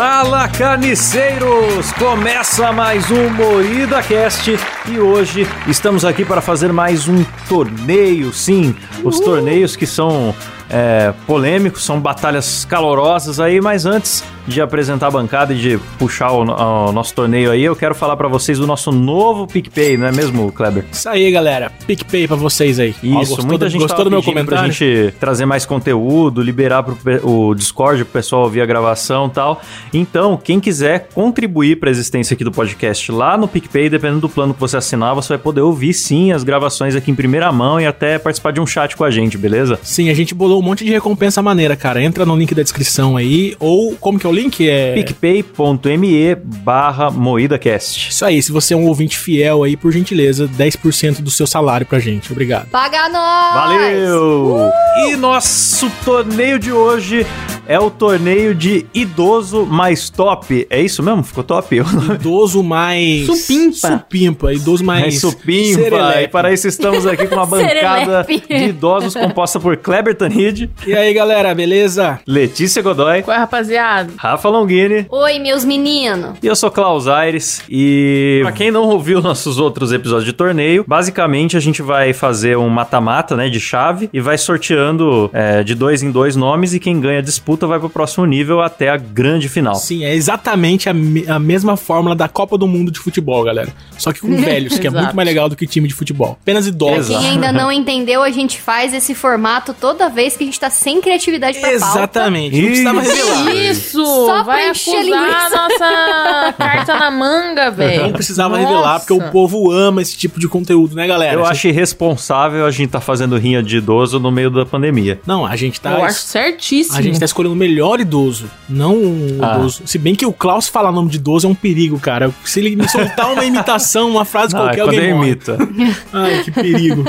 Fala carniceiros! Começa mais um Moída Cast e hoje estamos aqui para fazer mais um torneio. Sim, os torneios que são é, polêmicos, são batalhas calorosas aí, mas antes de apresentar a bancada e de puxar o, o nosso torneio aí, eu quero falar para vocês do nosso novo PicPay, não é mesmo, Kleber? Isso aí, galera. PicPay pra vocês aí. Isso, Ó, gostou muita do, gente gostou do meu comentário? pra gente trazer mais conteúdo, liberar pro, o Discord pro pessoal ouvir a gravação e tal. Então, quem quiser contribuir pra existência aqui do podcast lá no PicPay, dependendo do plano que você assinar, você vai poder ouvir sim as gravações aqui em primeira mão e até participar de um chat com a gente, beleza? Sim, a gente bolou um monte de recompensa maneira, cara. Entra no link da descrição aí. Ou, como que é o link? É... picpay.me barra moídacast. Isso aí, se você é um ouvinte fiel aí, por gentileza, 10% do seu salário pra gente. Obrigado. Paga nós! Valeu! E nosso torneio de hoje é o torneio de idoso mais top. É isso mesmo? Ficou top? Idoso mais... Supimpa. Supimpa. Idoso mais... Mais supimpa. serelepe. E para isso estamos aqui com uma bancada de idosos composta por Kleber Tanid, E aí, galera, beleza? Letícia Godoy, Qual é, rapaziada? Rafa Longini. Oi, meus meninos. E eu sou Klaus Aires e pra quem não ouviu nossos outros episódios de torneio, basicamente a gente vai fazer um mata-mata, né, de chave e vai sorteando é, de dois em dois nomes e quem ganha a disputa vai pro próximo nível até a grande final. Sim, é exatamente a, me- a mesma fórmula da Copa do Mundo de futebol, galera. Só que com velhos, que é muito mais legal do que time de futebol. Apenas Pra idosos. Exato. quem ainda não entendeu, a gente faz esse formato toda vez que a gente tá sem criatividade pra pauta. Exatamente. Não precisava revelar. Isso! Só vai pra encher acusar a nossa carta na manga, velho. Não precisava Nossa. revelar, porque o povo ama esse tipo de conteúdo, né, galera? Eu Cê- acho irresponsável a gente tá fazendo rinha de idoso no meio da pandemia. Não, a gente tá. Eu acho certíssimo. A gente tá escolhendo o melhor idoso, não um Ah. idoso. Se bem que o Klaus falar nome de idoso é um perigo, cara. Se ele me soltar uma imitação, uma frase Não, é qualquer, alguém imita. Ai, que perigo.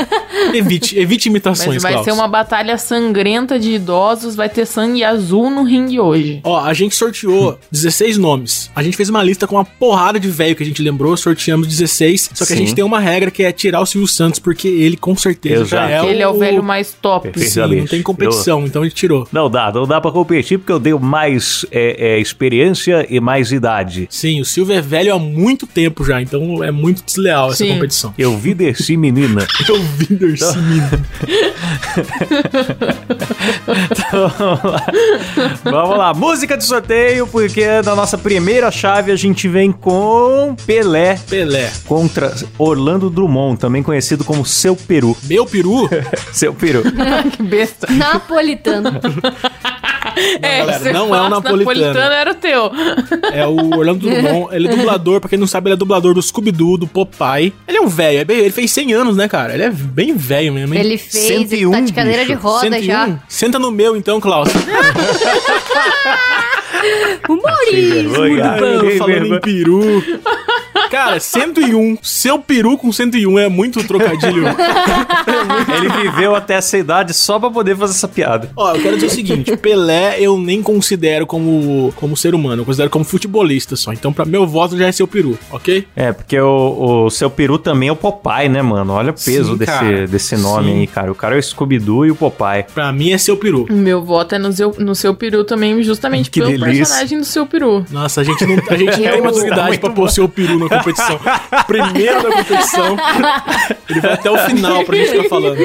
Evite, evite imitações, Mas vai Klaus. ser uma batalha sangrenta de idosos, vai ter sangue azul no ringue hoje. Ó, a gente sorteou 16 nomes. A gente fez uma lista com uma porrada de velho que a gente lembrou, sorteamos 16. Só que a Sim. gente tem uma regra que é tirar o Silvio Santos, porque ele com certeza já é Ele é o velho mais top. Sim, não tem competição, então a gente tirou. Não dá, não dá pra competir porque eu tenho mais é, é, experiência e mais idade. Sim, o Silvio é velho há muito tempo já, então é muito desleal essa Sim. competição. Eu vi desse menina. Eu vi desse menino. Vamos lá, música de sorteio, porque na nossa primeira chave a gente vem com Pelé Pelé. contra Orlando Drummond, também conhecido como Seu Peru. Meu peru? Seu Peru. que besta. Napolitano. é, galera, não é o fosse napolitano. era o teu. É o Orlando Drummond. Ele é dublador, pra quem não sabe, ele é dublador do Scooby-Doo, do Popeye. Ele é um velho, é ele fez 100 anos, né, cara? Ele é bem velho mesmo, hein? Ele fez, ele 101, tá de cadeira de bicho. roda 101. já. Senta no meu então, Klaus. Vergonha. Mano, que falando em peru. Cara, 101. Seu peru com 101 é muito trocadilho. Ele viveu até essa idade só pra poder fazer essa piada. Ó, eu quero dizer o seguinte: Pelé eu nem considero como, como ser humano, eu considero como futebolista só. Então, pra meu voto já é seu peru, ok? É, porque o, o Seu Peru também é o Popeye, né, mano? Olha o peso Sim, desse, desse nome Sim. aí, cara. O cara é o Scooby-Doo e o Popeye. Pra mim é seu peru. Meu voto é no seu, no seu peru também, justamente Que pelo delícia. personagem do seu peru. Nossa, a gente não, a gente tem maturidade pra pôr seu peru na competição. Primeiro da competição, ele vai até o final pra gente ficar falando.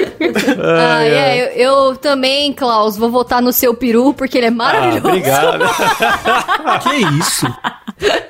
Ah, é, eu, eu também, Klaus, vou votar no seu peru, porque ele é Ah, maravilhoso. obrigado. Que isso?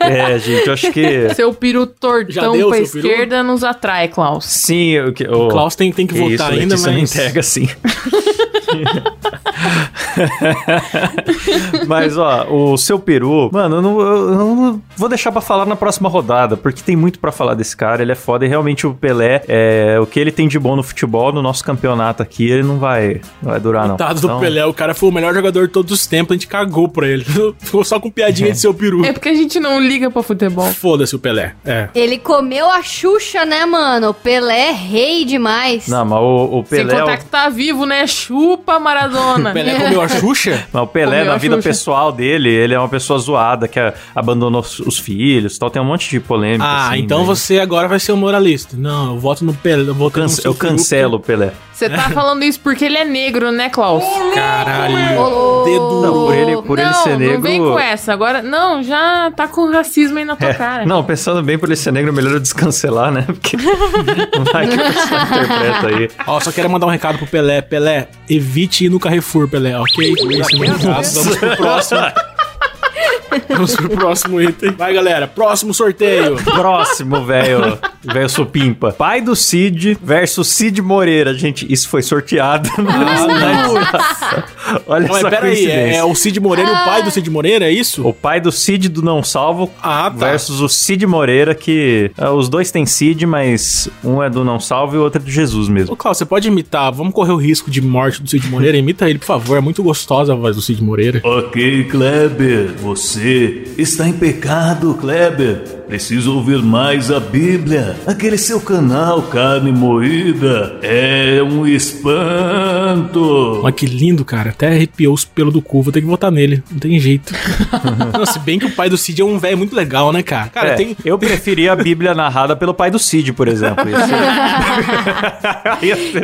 é, gente, eu acho que... Seu peru tortão deu pra esquerda nos atrai, Klaus. Sim, o que... O Klaus tem, tem que que votar isso, ainda, Letícia não mas. entrega assim. Mas, ó, o seu peru, mano, eu não, eu não vou deixar pra falar na próxima rodada, porque tem muito pra falar desse cara, ele é foda e realmente o Pelé, é, o que ele tem de bom no futebol, no nosso campeonato aqui, ele não vai, não vai durar, não. Coitado do Então, Pelé, o cara foi o melhor jogador de todos os tempos, a gente cagou pra ele. Ficou só com piadinha de seu peru. É porque a gente não liga pra futebol. Foda-se o Pelé. É. Ele comeu a Xuxa, né, mano? O Pelé é rei demais. Não, mas o, o Sem Pelé... é o- contar que tá vivo, né? Chupa! Chupa Maradona. Pelé comeu a Xuxa? Mas o Pelé, Comeu na vida Xuxa. pessoal dele, ele é uma pessoa zoada, que abandonou os- os filhos e tal. Tem um monte de polêmica. Ah, assim, então né? você agora vai ser um moralista. Não, eu voto no Pelé. Eu, voto eu cancelo o Pelé. Você tá falando isso porque ele é negro, né, Klaus? Caralho. Dedo. Não, por ele, por ele não, ser negro. não vem com essa. Agora, não, já tá com racismo aí na tua É, cara. Não, pensando bem por ele ser negro, melhor eu descancelar, né? Porque vai que a pessoa interpreta aí. Ó, só quero mandar um recado pro Pelé. Pelé, evite ir no Carrefour, Pelé, ok? É o meu recado. Vamos pro próximo. Vamos pro próximo item. Vai, galera. Próximo sorteio. Próximo, velho. Velho supimpa. Pai do Cid versus Cid Moreira. Gente, isso foi sorteado. Olha Não, mas só pera aí, coincidência. é, é o Cid Moreira e o pai do Cid Moreira, é isso? O pai do Cid do Não Salvo Ah, tá. versus o Cid Moreira, que é, os dois têm Cid, mas um é do Não Salvo e o outro é do Jesus mesmo. Ô, Klaus, você pode imitar? Vamos correr o risco de morte do Cid Moreira? Imita ele, por favor. É muito gostosa a voz do Cid Moreira. Ok, Kleber, você está em pecado, Kleber. Preciso ouvir mais a Bíblia. Aquele seu canal, Carne Moída, é um espanto. Olha que lindo, cara. Até arrepiou os pelos do cu. Vou ter que votar nele. Não tem jeito. Não, se bem que o pai do Cid é um velho muito legal, né, cara? Cara, É, tem. Eu preferia a Bíblia narrada pelo pai do Cid, por exemplo.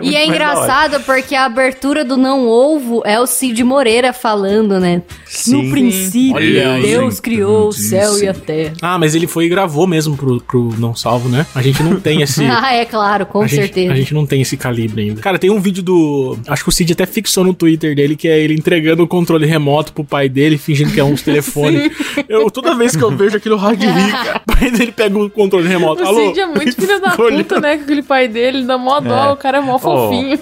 E é engraçado porque a abertura do Não Ovo é o Cid Moreira falando, né? Sim. No princípio, Olha. Deus criou o céu e a terra. Ah, mas ele foi gravou mesmo pro, pro Não Salvo, né? A gente não tem esse. Ah, é claro, com a gente, certeza. a gente não tem esse calibre ainda. Cara, tem um vídeo do. Acho que o Cid até fixou no Twitter dele, que é ele entregando o controle remoto pro pai dele, fingindo que é um telefone. Eu, toda vez que eu vejo aquilo, eu raio de rir, cara. O pai dele pega o controle remoto. O Alô? Cid é muito filho da puta, né? Com aquele pai dele, dá mó dó, É. o cara é mó fofinho.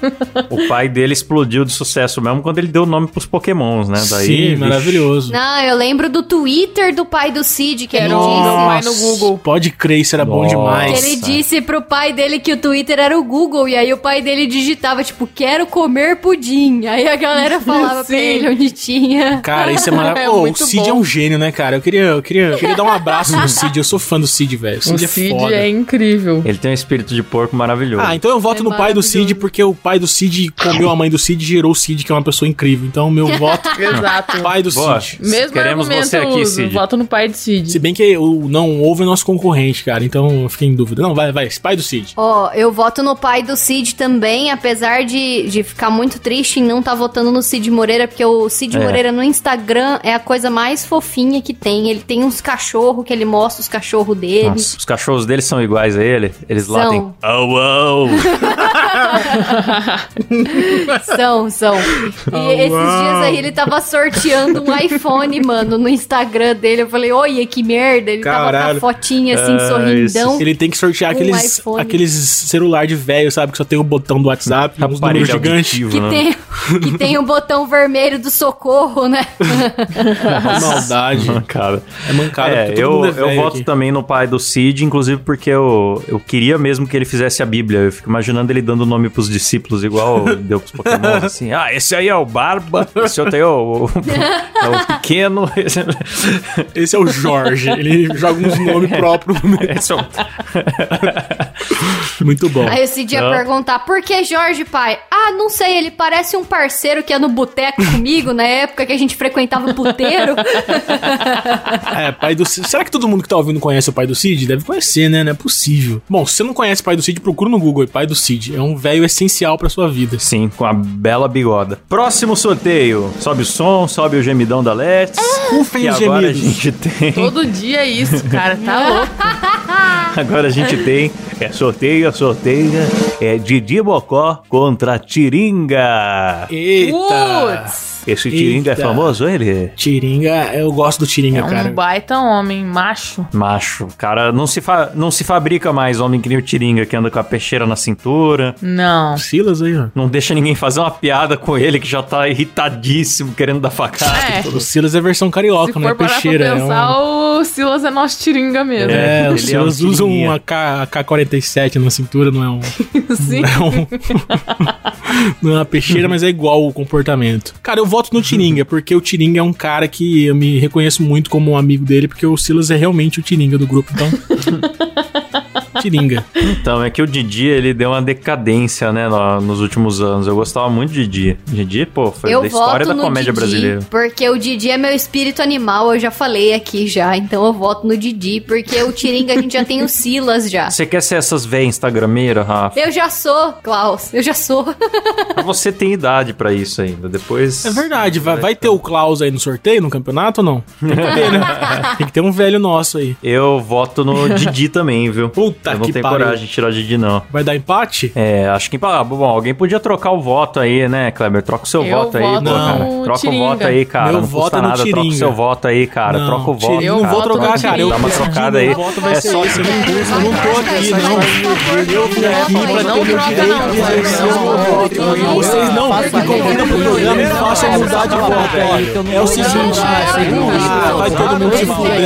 O pai dele explodiu de sucesso mesmo quando ele deu o nome pros pokémons, né? Daí, Sim, maravilhoso. Não, eu lembro do Twitter do pai do Cid, que Era o disse. Google. Pode crer, isso era bom Nossa. demais. Que ele disse pro pai dele que o Twitter era o Google, e aí o pai dele digitava, tipo, quero comer pudim. Aí a galera falava pra ele onde tinha. Cara, isso é É maravilhoso. Ô, o muito Cid bom. é um gênio, né, cara? Eu queria, eu queria, eu queria dar um abraço no Cid. Eu sou fã do Cid, velho. O O Cid é Cid foda. é incrível. Ele tem um espírito de porco maravilhoso. Ah, então eu voto É no pai do Cid porque o pai do Cid comeu a mãe do Cid e gerou o Cid, que é uma pessoa incrível. Então meu voto Exato. pai do Boa. Cid. Mesmo Queremos você aqui. Cid. Voto no pai de Cid. Se bem que o não houve é nosso concorrente, cara. Então eu fiquei em dúvida. Não, vai, vai. Pai do Cid. Ó, eu voto no pai do Cid também, apesar de, de ficar muito triste em não estar votando no Cid Moreira, porque o Cid É. Moreira no Instagram é a coisa mais fofinha que tem. Ele tem uns cachorros que ele mostra os cachorros dele. Nossa, os cachorros dele são iguais a ele. Eles São. latem. Au, au. São, são. E esses dias aí ele tava sorteando um iPhone, mano, no Instagram dele. Eu falei, olha que merda. Ele Caralho. Fotinha assim, Ah, sorrindão. Ele tem que sortear Um aqueles, iPhone. aqueles celular de velho, sabe? Que só tem o botão do WhatsApp, números Aparelho auditivo, Que né? tem, que tem o botão vermelho do socorro, né? Maldade. Cara. É mancada, É, eu, mundo é eu voto aqui. também no pai do Cid, inclusive porque eu, eu queria mesmo que ele fizesse a Bíblia. Eu fico imaginando ele dando nome pros discípulos, igual deu pros Pokémon, assim. Ah, esse aí é o Barba, esse outro aí é o, o- é o Pequeno. Esse, Esse é o Jorge. Ele joga uns nomes próprios. no meio. esse é. Muito bom. Aí o Cid ia Não. perguntar, por que Jorge, pai? Ah, não sei, ele parece um parceiro que ia no boteco comigo na época que a gente frequentava o puteiro. É, pai do Cid. Será que todo mundo que tá ouvindo conhece o pai do Cid? Deve conhecer, né? Não é possível. Bom, se você não conhece o pai do Cid, procura no Google. Pai do Cid. É um velho essencial pra sua vida. Sim, com a bela bigoda. Próximo sorteio. Sobe o som, sobe o gemidão da Let's. Ufem E os agora a gemidos. gente tem... Todo dia é isso, cara. Tá louco. Agora a gente tem é sorteio, sorteio é Didi Bocó contra Tiringa. Eita! Putz. Esse Tiringa Eita. é famoso, ele? Tiringa, eu gosto do Tiringa, É um cara. baita homem, macho. Macho, cara, não se, fa- não se fabrica mais homem que nem o Tiringa, que anda com a peixeira na cintura. Não. Silas aí, ó. Não deixa ninguém fazer uma piada com ele, que já tá irritadíssimo, querendo dar facada. É. O Silas é a versão Se carioca, não é for parar peixeira. pra é pensar, um... o Silas é nosso tiringa mesmo. É, é Silas um usam tiringuinha. uma K- AK-47 na cintura, não é um. Sim. Não é, um... não é uma peixeira, mas é igual o comportamento. Cara, eu voto no Tiringa, porque o Tiringa é um cara que eu me reconheço muito como um amigo dele, porque o Silas é realmente o Tiringa do grupo, então. Tiringa. Então, é que o Didi, ele deu uma decadência, né, no- nos últimos anos. Eu gostava muito de Didi. Didi, pô, foi eu da história da comédia Didi, brasileira. Porque o Didi é meu espírito animal, eu já falei aqui já. Então eu voto no Didi, porque o Tiringa a gente já tem o Silas já. Você quer ser essas véias instagrameiras, Rafa? Eu já sou, Klaus. Eu já sou. Você tem idade pra isso ainda. Depois. É verdade, vai, vai ter o Klaus aí no sorteio, no campeonato ou não? Tem que ter, né? Tem que ter um velho nosso aí. Eu voto no Didi também, viu? Puta Eu não tenho pariu. coragem de tirar o Didi, não. Vai dar empate? É, acho que. Ah, bom, alguém podia trocar o voto aí, né, Kleber? Troca o seu Eu voto aí, voto pô, cara. Troca o Tiringa. voto aí, cara. Meu não voto custa é nada. Troca o Tiringa. seu voto aí, cara. Não, troca o voto. Tiringa, Eu não cara. vou voto trocar, no cara. Eu Dá uma Tiringa. trocada aí. Meu voto vai É ser só esse, eu não, não tô troca aqui, isso, não. Eu vim aqui Troca pra aí. ter Não o troca, direito não, de exercer o meu voto. Não, Vocês não igual vindo pro programa e não faço mudar de voto. que não É o seguinte, deixar, ah, segundo ah, vai todo mundo se fuder.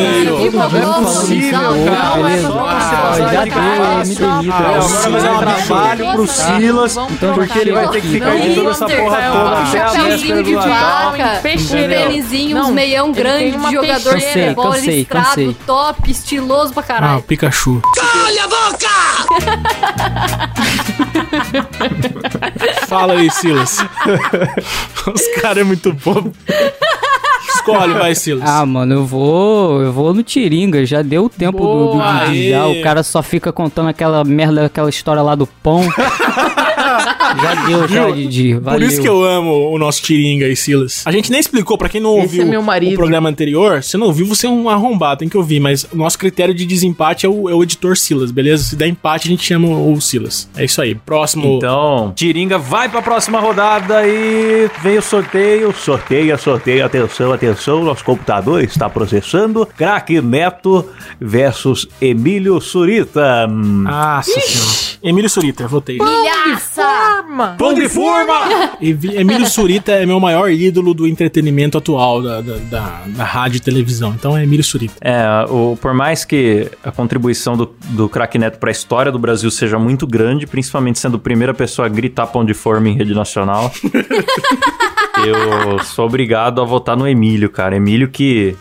Já deu, me demito. Ah, Agora vai dar um trabalho pro Silas, Então, porque ele vai ter que ficar editando essa porra toda até a véspera Chapeuzinho do Natal. um tênisinho, uns Não, meião ele grande de jogador de futebol listrado, cansei. top, estiloso pra Ah, caralho. Pikachu. Fala aí, Silas. Os caras é muito bobo. Escolhe, vai, Silas. Ah, mano, eu vou. Eu vou no Tiringa. Já deu o tempo do, do Boa, Didi. Já, o cara só fica contando aquela merda, aquela história lá do pão. já deu, já? Didi. Valeu. Por isso que eu amo o nosso Tiringa e Silas. A gente nem explicou, pra quem não Esse ouviu é meu marido. o programa anterior, se não ouviu, você é um arrombado, tem que ouvir. Mas o nosso critério de desempate é o, é o editor Silas, beleza? Se der empate, a gente chama o Silas. É isso aí. Próximo. Então, Tiringa vai pra próxima rodada e vem o sorteio. Sorteia, sorteia, atenção, atenção. Nosso computador está processando. Craque Neto versus Emílio Surita. Nossa senhora. Emílio Surita, votei. Milhaça! Arma. Pão de forma! Emílio Surita é meu maior ídolo do entretenimento atual, da, da, da, da rádio e televisão. Então é Emílio Surita. É, o, por mais que a contribuição do, do Craque Neto pra história do Brasil seja muito grande, principalmente sendo a primeira pessoa a gritar pão de forma em rede nacional, eu sou obrigado a votar no Emílio, cara. Emílio que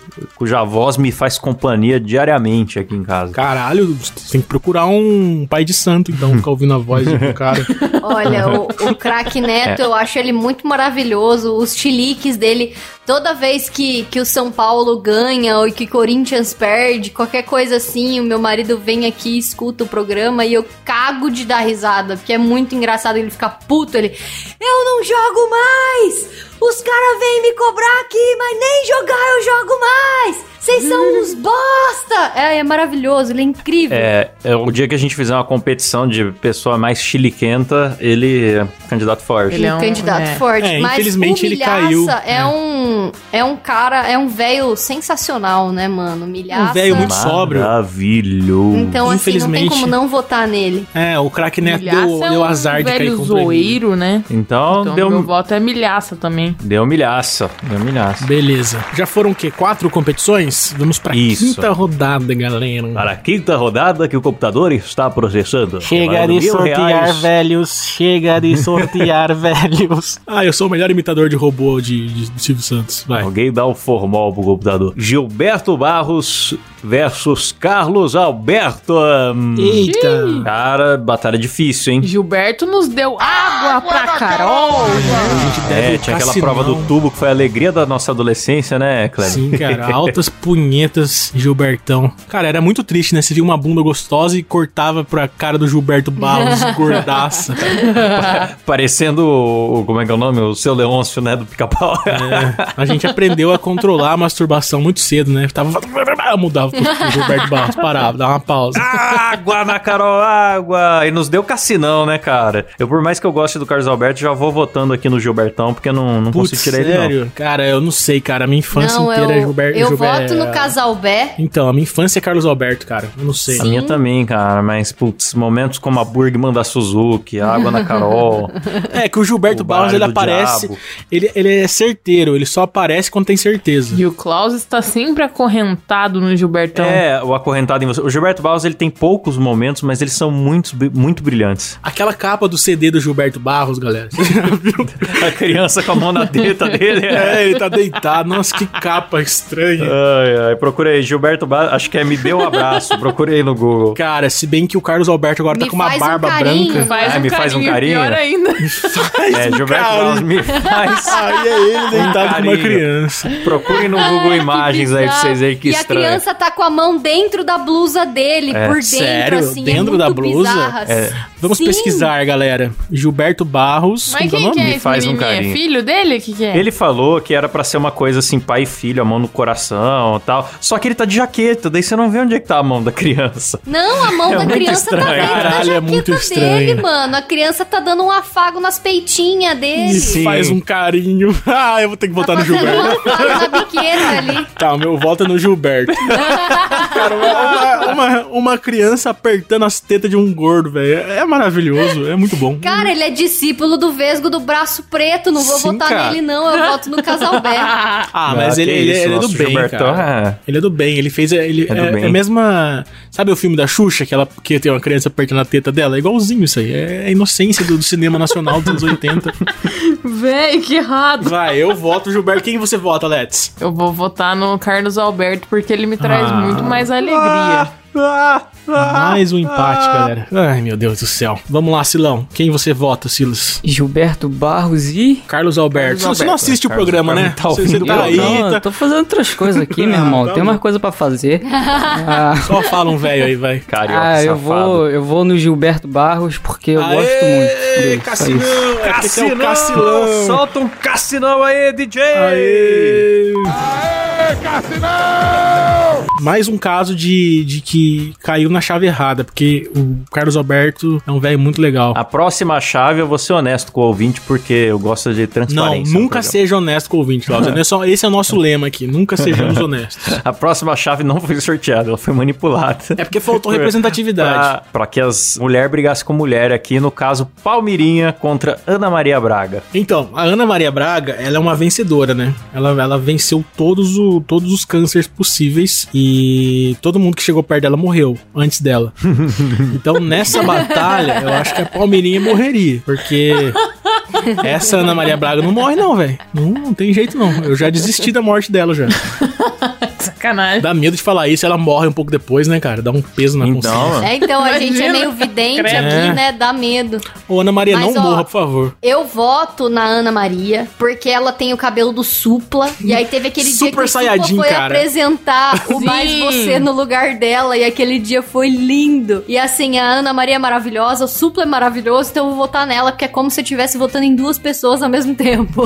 cuja voz me faz companhia diariamente aqui em casa. Caralho, você tem que procurar um pai de santo, então, ficar ouvindo a voz do cara. Olha, o, o craque Neto, É. eu acho ele muito maravilhoso. Os chiliques dele, toda vez que, que o São Paulo ganha ou que Corinthians perde, qualquer coisa assim, o meu marido vem aqui, escuta o programa e eu cago de dar risada, porque é muito engraçado ele ficar puto. Ele, eu não jogo mais! Os caras vêm me cobrar aqui, mas nem jogar eu jogo mais! Vocês são uns bosta! É, é maravilhoso, ele é incrível. É, é, o dia que a gente fizer uma competição de pessoa mais chiliquenta, ele é candidato forte. Ele é um um- candidato é. forte. É, mas infelizmente ele caiu. É, É. um é um cara, é um velho sensacional, né, mano? Milhaça. Um velho muito sóbrio. Maravilhoso. Então, assim, não tem Infelizmente. como não votar nele. É, o craque Neto Milhaça deu, é deu um azar de cair ele. zoeiro, né? Então, Então, deu, meu voto é milhaça também. deu milhaça. Deu milhaça. Beleza. Já foram o quê? Quatro competições? Vamos pra Isso. quinta rodada, galera. Para a quinta rodada que o computador está processando. Chega de sortear reais. velhos, chega de sortear velhos. Ah, eu sou o melhor imitador de robô de, de Silvio Santos. Vai. Alguém dá o formol pro computador. Gilberto Barros versus Carlos Alberto. Eita. Cara, batalha difícil, hein? Gilberto nos deu água pra Carol. É, tinha aquela prova do tubo que foi a alegria da nossa adolescência, né, Cleber? Sim, cara, altas punhetas, Gilbertão. Cara, era muito triste, né? Você via uma bunda gostosa e cortava pra cara do Gilberto Barros, gordaça. Parecendo o. Como é que é o nome? O seu Leôncio, né? Do pica-pau. É, a gente aprendeu a controlar a masturbação muito cedo, né? Tava. Mudava pro Gilberto Barros, parava, dava uma pausa. água na Carol, água! E nos deu cassinão, né, cara? Eu, por mais que eu goste do Carlos Alberto, já vou votando aqui no Gilbertão, porque eu não, não Putz, consigo tirar ele, não. sério? Cara, eu não sei, cara. A minha infância não, inteira eu, é Gilberto. eu Gilberto- voto no Casalbé. Então, a minha infância é Carlos Alberto, cara. Eu não sei. A minha também, cara, mas, putz, momentos como a Burgman da Suzuki, a água na Carol. É que o Gilberto O Barros, ele aparece. diabo. Ele, ele é certeiro, ele só aparece quando tem certeza. E o Klaus está sempre acorrentado no Gilbertão. É, o acorrentado em você. O Gilberto Barros, ele tem poucos momentos, mas eles são muito, muito brilhantes. Aquela capa do CD do Gilberto Barros, galera. Você já viu? A criança com a mão na teta dele. É, ele tá deitado. Nossa, que capa estranha. Ai, ai, procura aí, Gilberto Barros, acho que é Me Dê um Abraço, procura aí no Google. Cara, se bem que o Carlos Alberto agora Me tá com uma faz um barba carinho. branca. Faz Ah, um me faz um carinho? Pior ainda. Faz É, um Gilberto carinho. Barros me faz. Aí é ele deitado com uma carinho. criança. Procurem no Google Imagens aí pra vocês verem que e estranho. a criança tá com a mão dentro da blusa dele, É. por dentro, Sério? assim. Dentro é da blusa? É. Vamos Sim. pesquisar, galera. Gilberto Barros. Mas quem é o que é nome? esse faz um? É carinho. filho dele? O que que é? Ele falou que era pra ser uma coisa assim, pai e filho, a mão no coração e tal. Só que ele tá de jaqueta, daí você não vê onde é que tá a mão da criança. Não, a mão É da criança tá estranho. dentro Caralho, da é jaqueta muito dele, mano. A criança tá dando um afago nas peitinhas dele. E Sim. faz um carinho. Ah, eu vou ter que Tá votar no fazendo Gilberto. um afago na biqueira ali. Tá, o meu voto é no Gilberto. Cara, uma, uma, uma criança apertando as tetas de um gordo, velho. É maravilhoso, é muito bom. Cara, ele é discípulo do Vesgo do Braço Preto. Não vou Sim, votar cara. nele, não. Eu voto no Casalbé. Ah, mas Ah, ele, ele, isso, ele é do bem, Gilbertão cara. é- Ele é do bem, ele fez. Ele, É é, bem. é a mesma. Sabe o filme da Xuxa, que, ela, que tem uma criança apertando a teta dela? É igualzinho isso aí. É a inocência do, do cinema nacional dos anos 80. Véi, que errado. Vai, eu voto Gilberto. Quem você vota, Let's? Eu vou votar no Carlos Alberto porque ele me traz Ah. muito mais alegria. Mais um empate, galera. Ai, meu Deus do céu. Vamos lá, Silão. Quem você vota, Silas? Gilberto Barros e. Carlos Alberto. Carlos você não Alberto. assiste o Carlos programa, né? Tá Você, você ouvindo tá aí, não, tá- tô fazendo outras coisas aqui, meu irmão. tá Tem mais coisa pra fazer. Ah, Só fala um velho aí, vai. Carioca ah, eu vou, eu vou no Gilberto Barros porque eu gosto muito dele. Cassinão! É é Cassinão! Cassilão! Solta um cassinão aí, DJ! Aê! Mais um caso de, de que caiu na chave errada, porque o Carlos Alberto é um velho muito legal. A próxima chave eu vou ser honesto com o ouvinte, porque eu gosto de Não, transparência. no nunca seja honesto com o ouvinte, Cláudio. É só- Esse é o nosso lema aqui. Nunca sejamos honestos. A próxima chave não foi sorteada, ela foi manipulada. É porque faltou representatividade. Pra que as mulher brigassem com mulher aqui, no caso, Palmirinha contra Ana Maria Braga. Então, a Ana Maria Braga, ela é uma vencedora, né? Ela, ela venceu todos, o, todos os cânceres possíveis e todo mundo que chegou perto dela morreu antes dela. Então, nessa batalha, eu acho que a Palmeirinha morreria, porque essa Ana Maria Braga não morre não, velho. Não, não tem jeito não. Eu já desisti da morte dela já. Sacanagem. Dá medo de falar isso, ela morre um pouco depois, né, cara? Dá um peso na consciência. Então, É, então a gente é meio vidente aqui, É. né? Dá medo. Ô, Ana Maria, Mas, não ó, morra, por favor. Eu voto na Ana Maria, porque ela tem o cabelo do Supla. E aí teve aquele dia que o Supla foi cara. apresentar o Sim. Mais Você no lugar dela. E aquele dia foi lindo. E assim, a Ana Maria é maravilhosa, o Supla é maravilhoso, então eu vou votar nela, porque é como se eu estivesse votando em duas pessoas ao mesmo tempo.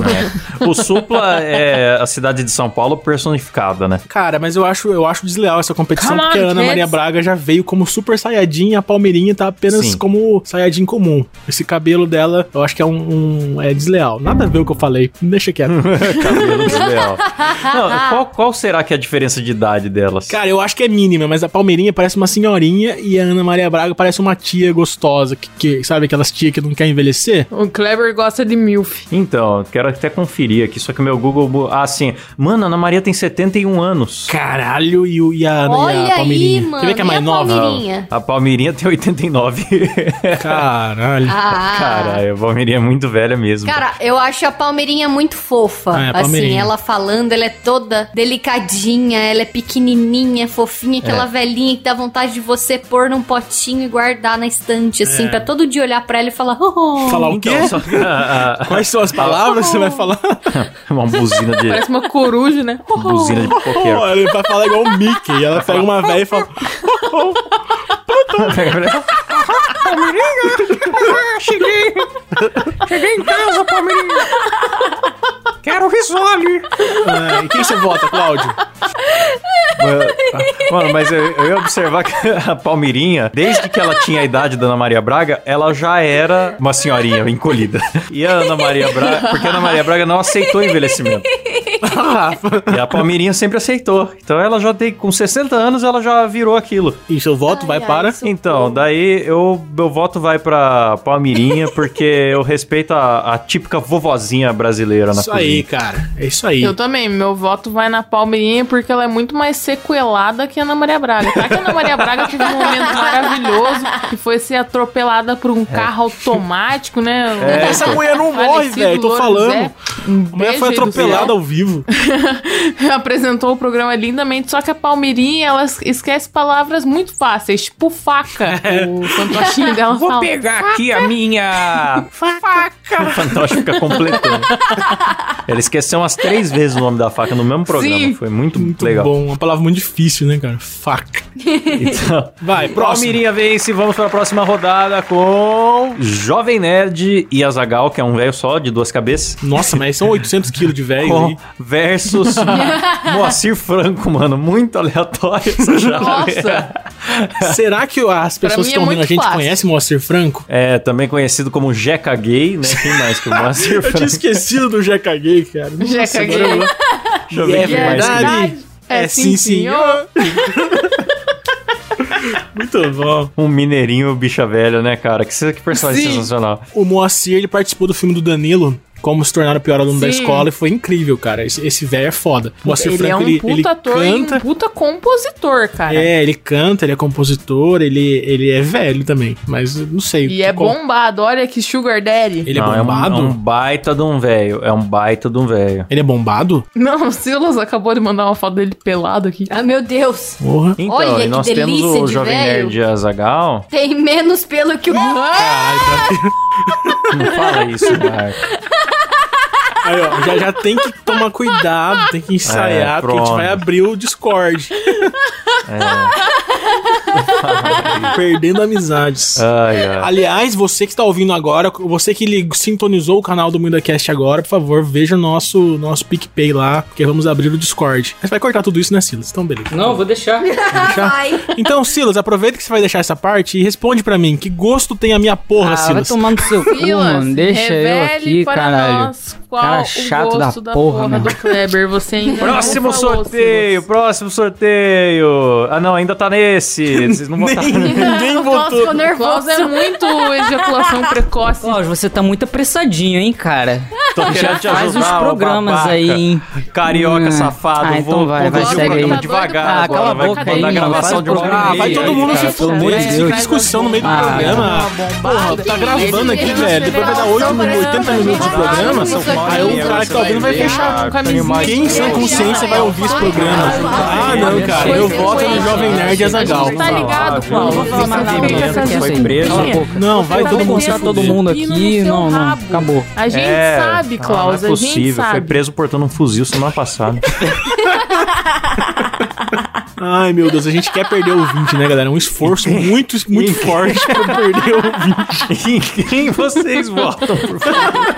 o Supla é a cidade de São Paulo personificada, né? Cara, mas eu acho, eu acho desleal essa competição, Come on, porque a Ana kids. Maria Braga já veio como super saiyajin e a Palmeirinha tá apenas Sim. como saiyajin comum. Esse cabelo dela, eu acho que é um, um- é desleal. Nada a ver o que eu falei. Deixa quieto. Cabelo desleal. Não, qual, qual será que é a diferença de idade delas? Cara, eu acho que é mínima, mas a Palmeirinha parece uma senhorinha e a Ana Maria Braga parece uma tia gostosa, que, que- sabe aquelas tia que não quer envelhecer? O Kleber gosta de MILF. Então, quero até conferir aqui, só que o meu Google... Ah, sim. Mano, Ana Maria tem 71 anos. Caralho, e, o- e a, Ana- e Olha a aí, Palmeirinha? mano. Quer ver que é mais a nova? Palmeirinha? A Palmirinha tem 89. Caralho. Ah. Caralho, a Palmirinha é muito velha mesmo. Cara, eu acho a Palmeirinha muito fofa. Ah, é, a assim, Palmeirinha. ela falando, ela é toda delicadinha, ela é pequenininha, fofinha, aquela É. velhinha que dá vontade de você pôr num potinho e guardar na estante, assim, É. pra todo dia olhar pra ela e falar, oh, oh. Falar o quê? Então, só Quais são as palavras que você vai falar? uma buzina de... Parece uma coruja, né? buzina de pipoqueiro. Pô, ele vai falar igual o Mickey. E ela pega uma velha e fala. Cheguei! Cheguei em casa, Palmeirinha! Quero risole! Ah, e quem você vota, Cláudio? Mano, mas eu, eu ia observar que a Palmirinha, desde que ela tinha a idade da Ana Maria Braga, ela já era uma senhorinha encolhida. E a Ana Maria Braga, porque a Ana Maria Braga não aceitou envelhecimento. Rafa. E a Palmeirinha sempre aceitou. Então ela já tem, com 60 anos, ela já virou aquilo. E seu voto vai Ai, ai, para. Então, daí eu, meu voto vai pra Palmirinha, porque eu respeito a, a típica vovozinha brasileira na Isso aí, cozinha. cara. É isso aí. Eu também, meu voto vai na Palmeirinha porque ela é muito mais sequelada que a Ana Maria Braga. Tá que a Ana Maria Braga teve um momento maravilhoso que foi ser atropelada por um carro automático, né? É, Essa então. mulher não morre, velho. Tô falando. Zé. Um A mulher foi aí atropelada ao vivo. Apresentou o programa lindamente, só que a Palmeirinha, ela esquece palavras muito fáceis, tipo faca. O fantochinho dela Vou fala. pegar aqui a minha faca. O fantoche fica completando. Ela esqueceu umas três vezes o nome da faca no mesmo programa. Sim. Foi muito, Muito legal. bom. Uma palavra muito difícil, né, cara? Faca. Então, Vai, próximo. Palmirinha vence, vamos para a próxima rodada com Jovem Nerd e Azagal, que é um velho só, de duas cabeças. Nossa, mas são 800 quilos de velho Com aí. Versus Moacir Franco, mano. Muito aleatório essa chave. Nossa, Será que as pessoas que é estão ouvindo a gente fácil. conhecem Moacir Franco? É, também conhecido como Jeca Gay, né? Quem mais que o Moacir Eu tinha Franco? esquecido do Jeca Gay, cara. Nossa, Jeca Gay. eu- Deixa eu ver é quem mais que. É É sim, sim, senhor. Muito bom. Um mineirinho bicha velha, né, cara? Que, que personagem Sim. sensacional. O Moacir, ele participou do filme do Danilo, Como se tornar o pior aluno da Sim. escola, e foi incrível, cara. Esse, esse velho é foda. O Moacir ele Franco, é um ele, puta ele ator canta. e um puta compositor, cara. É, ele canta, ele é compositor, ele, ele é velho também. Mas não sei. E é qual- bombado, olha que Sugar Daddy. Ele é Não, bombado? É um, é um baita de um velho. É um baita de um velho. Ele é bombado? Não, o Silas acabou de mandar uma foto dele pelado aqui. Ah, meu Deus. Porra. Então, Olha e que nós temos o Jovem velho. Nerd Azagal. Tem menos pelo que o. Caralho, pra- Não fala isso, Marco. Aí, ó, já, já tem que tomar cuidado, tem que ensaiar, É, porque a gente vai abrir o Discord. Perdendo amizades. Ai, ai. Aliás, você que está ouvindo agora, você que sintonizou o canal do MuidaCast agora, por favor, veja nosso nosso PicPay lá, porque vamos abrir o Discord. Mas vai cortar tudo isso, né, Silas? Então, beleza. Não, vou deixar. deixar? Vai. Então, Silas, aproveita que você vai deixar essa parte e responde pra mim. Que gosto tem a minha porra, Ah, vai Silas? tomar no seu cu, Silas, mano. Deixa eu aqui, para caralho. nós qual Cara o chato da da porra, porra, do Kleber. Você ainda Próximo não falou, sorteio, Silas. próximo sorteio. Ah, não, ainda tá nesse. Vocês não botaram. Ninguém votou. ficou nervoso. é muito ejaculação precoce. Cláudio, você tá muito apressadinho, hein, cara. Tô Já querendo te faz uns ô programas babaca. aí, hein. Carioca Hum. safado. Ah, então vou vai, vai, segue programa aí. devagar Ah, cala a vai boca mandar aí, mano. gravação de Ah, vai todo mundo se fuder. Deus. discussão no meio do Ah, programa. Porra, tá gravando aqui, velho. Depois vai dar 8, 80 minutos de programa. Aí o cara que tá ouvindo vai fechar. Quem em sã consciência vai ouvir esse programa? Ah, não, cara. Eu voto no Jovem Nerd Azagal. Tá ligado, Klaus. Não vou falar mais nada, Fica assim, preso. Não, vai todo mundo todo fuder. mundo aqui. Não, não. Acabou. A gente É, sabe, Klaus. Não é possível. Foi preso portando um fuzil semana passada. Ai, meu Deus, a gente quer perder o 20, né, galera? É um esforço muito, muito forte pra perder o 20. em quem vocês votam, por favor?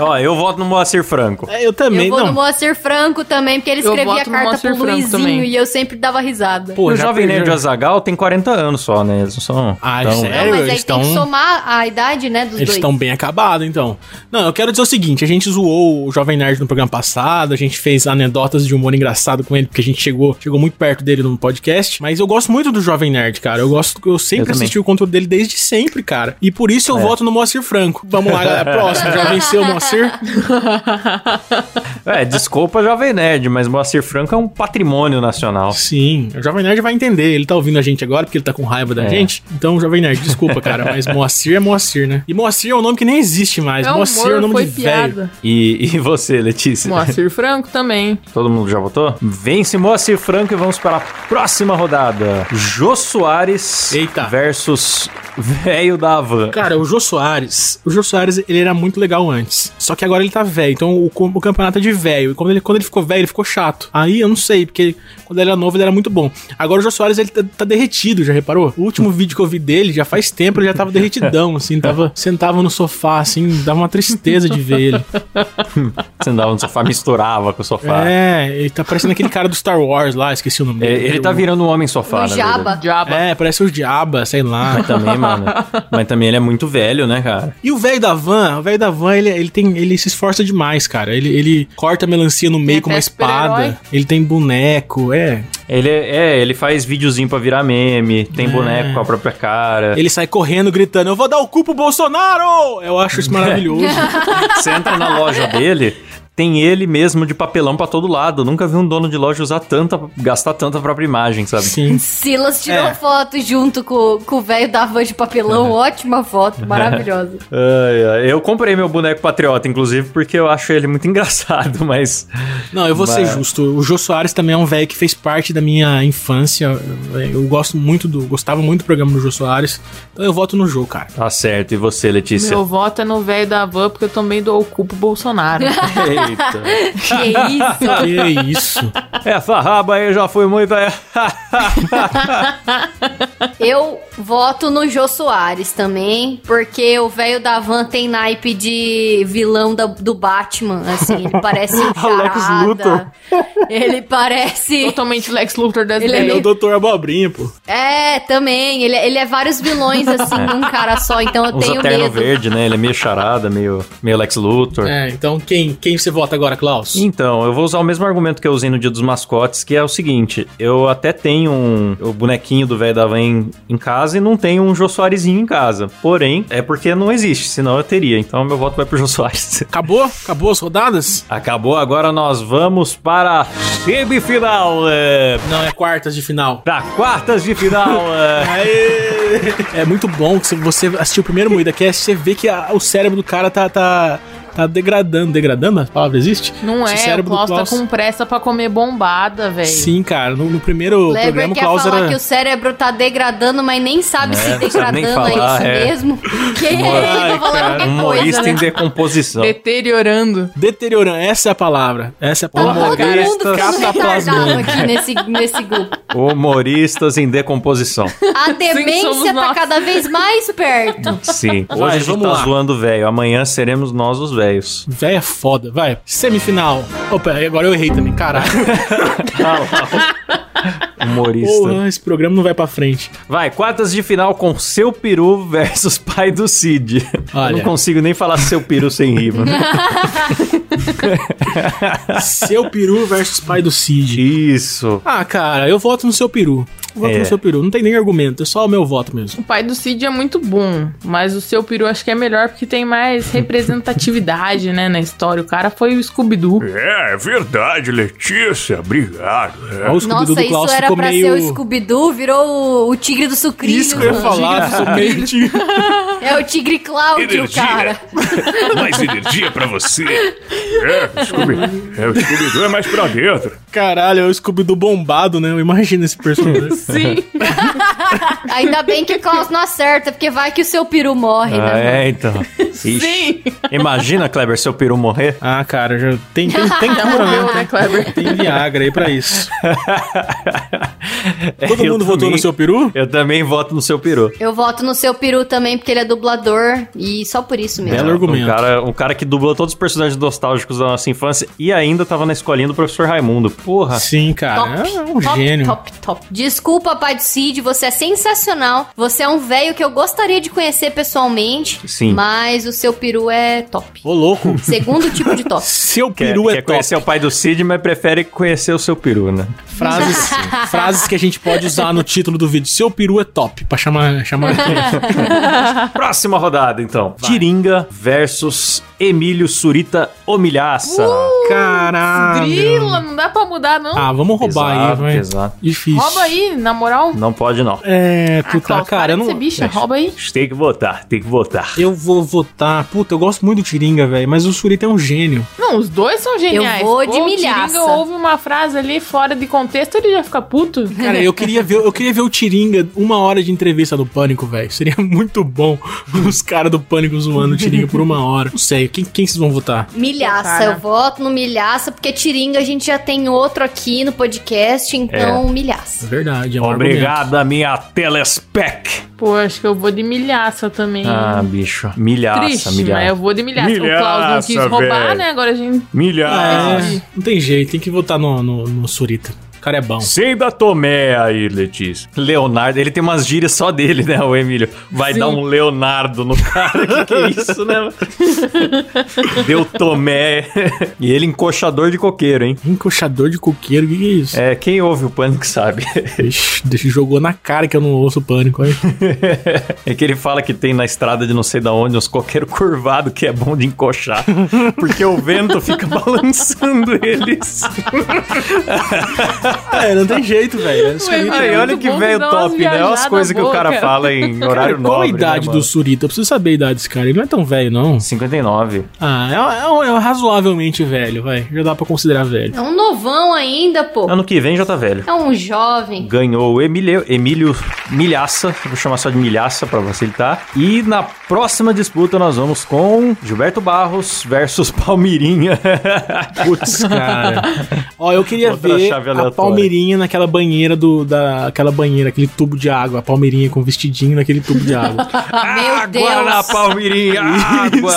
Ó, eu voto no Moacir Franco. É, eu também, Eu vou no não. Moacir Franco também, porque ele Eu escrevia voto no carta Moacir pro Franco Luizinho também. e eu sempre dava risada. Pô, o já Jovem Nerd. Azagal tem 40 anos só, né? Eles não são. Ah, tão- sério? Não, mas aí eles tem que tão- somar a idade, né, dos Eles dois. estão bem acabados, então. Não, eu quero dizer o seguinte: a gente zoou o Jovem Nerd no programa passado, a gente fez anedotas de humor engraçado com ele, porque a gente chegou, chegou muito perto dele no podcast. Mas eu gosto muito do Jovem Nerd, cara. Eu gosto, eu sempre Eu também. assisti o conteúdo dele desde sempre, cara. E por isso eu voto no Moacir Franco. Vamos lá, galera. Próximo, já venceu o Moacir? É, desculpa, Jovem Nerd, mas Moacir Franco é um patrimônio nacional. Sim, o Jovem Nerd vai entender. Ele tá ouvindo a gente agora porque ele tá com raiva da É. gente. Então, Jovem Nerd, desculpa, cara. Mas Moacir é Moacir, né? E Moacir é um nome que nem existe mais. É Moacir é o nome foi de velho. piada. E, e você, Letícia? Moacir Franco também. Todo mundo já votou? Vence Moacir Franco e vamos para a próxima rodada. Jô Soares Eita. versus Velho da Havan. Cara, o Jô Soares, o Jô Soares, ele era muito legal antes. Só que agora ele tá velho, então o, o campeonato é de velho. E quando ele, quando ele ficou velho, ele ficou chato. Aí eu não sei, porque quando ele era novo, ele era muito bom. Agora o Jô Soares, ele tá, tá derretido, já reparou? O último vídeo que eu vi dele, já faz tempo, ele já tava derretidão, assim, tava, sentava no sofá, assim, dava uma tristeza de ver ele. Andava no sofá, misturava com o sofá. É, ele tá parecendo aquele cara do Star Wars lá, esqueci o nome É. Ele tá virando um homem sofá. Jabba. Diaba. É, parece o Diaba, sei lá. Também, mano. Mas também ele é muito velho, né, cara? E o velho da van, o velho da van, ele, ele, tem, ele se esforça demais, cara. Ele, ele corta a melancia no meio com uma espada. Ele tem boneco, é. Ele é, é, ele faz videozinho pra virar meme, tem É. boneco com a própria cara. Ele sai correndo, gritando: Eu vou dar o cu pro Bolsonaro! Eu acho isso maravilhoso. Você entra na loja dele, tem ele mesmo de papelão pra todo lado. Nunca vi um dono de loja usar tanta, gastar tanta própria imagem, sabe? Sim. Silas tirou É. foto junto com, com o velho da van de papelão. Ótima foto, maravilhosa. Ai, ai. Eu comprei meu boneco patriota, inclusive, porque eu acho ele muito engraçado, mas. Não, eu vou ser Mas- justo. O Jô Soares também é um velho que fez parte da minha infância. Eu gosto muito do. Gostava muito do programa do Jô Soares. Então eu voto no Jô, cara. Tá certo. E você, Letícia? Meu voto é no velho da van, porque eu também dou o cu pro Bolsonaro. Eita. Que isso? Que isso? Essa raba aí já foi muito. é. Eu voto no Jô Soares também, porque o velho da van tem naipe de vilão da- do Batman, assim, ele parece um Alex Luthor. Ele parece... Totalmente Lex Luthor das Ele é Ele é o Doutor Abobrinha, pô. É, também, ele, ele é vários vilões, assim, num cara só, então eu Usa tenho terno medo. verde, né? Ele é meio charada, meio, meio Lex Luthor. É, então quem, quem você vota agora, Klaus? Então, eu vou usar o mesmo argumento que eu usei no dia dos mascotes, que é o seguinte: eu até tenho um, o bonequinho do velho da van em, em casa e não tenho um Jô Soarezinho em casa. Porém, é porque não existe, senão eu teria. Então, meu voto vai pro Jô Soares. Acabou? Acabou as rodadas? Acabou, agora nós vamos para a semifinal. É, Não, é quartas de final. pra quartas de final. É. Aê! É muito bom que se você assistir o primeiro Moída Cast, você vê que a- o cérebro do cara tá, tá, tá degradando. Degradando? A palavra existe? Não Esse é, o cérebro do Klaus tá Klaus- com pressa pra comer bombada, velho. Sim, cara. No, no primeiro Kleber programa, o quer Klaus falar era... que o cérebro tá degradando, mas nem sabe É, se não sabe degradando é falar, isso é. mesmo. Que Ai, ele tá falando Humorista coisa, em né? decomposição. Deteriorando. Deteriorando. Essa é a palavra. Essa é a Tá palavra. cataplasmando. retardado aqui nesse, nesse grupo. Humoristas em decomposição. A demência tá nós. cada vez mais perto. Sim. Hoje Vai, a gente vamos tá lá. zoando o velho. Amanhã seremos nós os velhos. Véia foda. Vai. Semifinal. Opa, agora eu errei também. Caralho. Humorista. Porra, esse programa não vai pra frente. Vai, quartas de final com seu peru versus pai do Cid. Olha. Eu não consigo nem falar seu peru sem rima. Seu peru versus pai do Cid. Isso. Ah, cara, eu voto no seu peru. Voto É. no seu peru. Não tem nem argumento. É só o meu voto mesmo. O pai do Cid é muito bom, mas o seu peru acho que é melhor porque tem mais representatividade, né, na história. O cara foi o Scooby-Doo. É, é verdade, Letícia. Obrigado. É. O Scooby-Doo Nossa, do Klaus isso era ficou pra meio... ser o Scooby-Doo, virou o, o tigre do sucrilho. Isso que eu ia falar, somente. É o tigre Cláudio, Energia. cara. Mais energia pra você. É, o Scooby, é, o Scooby-Doo é mais pra dentro. Caralho, é o Scooby-Doo bombado, né? Eu imagino esse personagem. Sim. Ainda bem que o Klaus não acerta, porque vai que o seu peru morre, Ah, né? é, então. Ixi. Sim. Imagina, Kleber, seu peru morrer. ah, cara, já tem, tem, tem Já cura mesmo. né, Kleber? Tem Viagra aí pra isso. Todo Eu mundo votou também- no seu peru? Eu também voto no seu peru. Eu voto no seu peru também, porque ele é dublador. E só por isso mesmo. Belo Um argumento. cara, um cara que dublou todos os personagens nostálgicos da nossa infância e ainda tava na escolinha do professor Raimundo. Porra. Sim, cara. Top, É um top, gênio. top, top. Desculpa, pai do Cid, você é sensacional. Você é um velho que eu gostaria de conhecer pessoalmente. Sim. Mas o seu peru é top. Ô, louco. Segundo tipo de top. Seu Quer, peru é quer top. conhecer o pai do Cid, mas prefere conhecer o seu peru, né? Frases, frases que a gente pode usar no título do vídeo. Seu peru é top. Pra chamar... chamar... Próxima rodada, então. Tiringa versus Emílio Surita Omilhaça. Caralho. Grila, não dá pra mudar, não. Ah, vamos roubar aí, Exato, vai. exato. Difícil. Rouba aí, na moral. Não pode, não. É, Ah, puta, Klaus, cara, eu não... bicha, rouba aí. Tem que votar, tem que votar. Eu vou votar. Puta, eu gosto muito do Tiringa, velho. Mas o Surita é um gênio. Não, os dois são geniais. Eu vou de Ô, o milhaça. Tiringa ouve uma frase ali fora de contexto, ele já fica puto. Cara, eu queria ver, eu queria ver o Tiringa uma hora de entrevista do Pânico, velho. Seria muito bom os caras do Pânico zoando o Tiringa por uma hora. Não sei, quem, quem vocês vão votar? Milhaça, eu voto no milhaça, porque Tiringa a gente já tem outro aqui no podcast, então É milhaça. verdade, é um argumento. Obrigada, minha telespec. Pô, acho que eu vou de milhaça também. Ah, bicho. Milhaça, Triste, mas milhaça. eu vou de milhaça. o Klaus não quis Milhaça, roubar, né? Agora a gente. Milhares. É, não tem jeito, tem que votar no, no, no Surita. Cara é bom. Sei da Tomé aí, Letícia. Leonardo, ele tem umas gírias só dele, né, o Emílio? Vai Sim. dar um Leonardo no cara, que que é isso, né? Deu Tomé. E ele encoxador de coqueiro, hein? Encoxador de coqueiro, o que, que é isso? É, quem ouve o Pânico sabe. Ixi, deixa, jogou na cara que eu não ouço pânico. Aí. É que ele fala que tem na estrada de não sei da onde uns coqueiros curvados que é bom de encoxar. Porque o vento fica balançando eles. É, não tem jeito, velho. É É olha que velho top, né? Olha as coisas que o cara fala em Cara, horário qual a nobre. idade né, do? Surita? Eu preciso saber a idade desse cara. Ele não é tão velho, não. 59. Ah, é, é- é razoavelmente velho, vai. Já dá pra considerar velho. É um novão ainda, pô. Ano que vem já tá velho. É um jovem. Ganhou o Emílio, Emílio Milhaça, vou chamar só de Milhaça pra facilitar. E na próxima disputa nós vamos com Gilberto Barros versus Palmirinha. Putz, cara. Ó, eu queria Outra ver chave a aleatória. Palmeirinha naquela banheira do. Da, aquela banheira, aquele tubo de água. A Palmeirinha com vestidinho naquele tubo de água. Meu água Deus. na Palmirinha, Isso, água!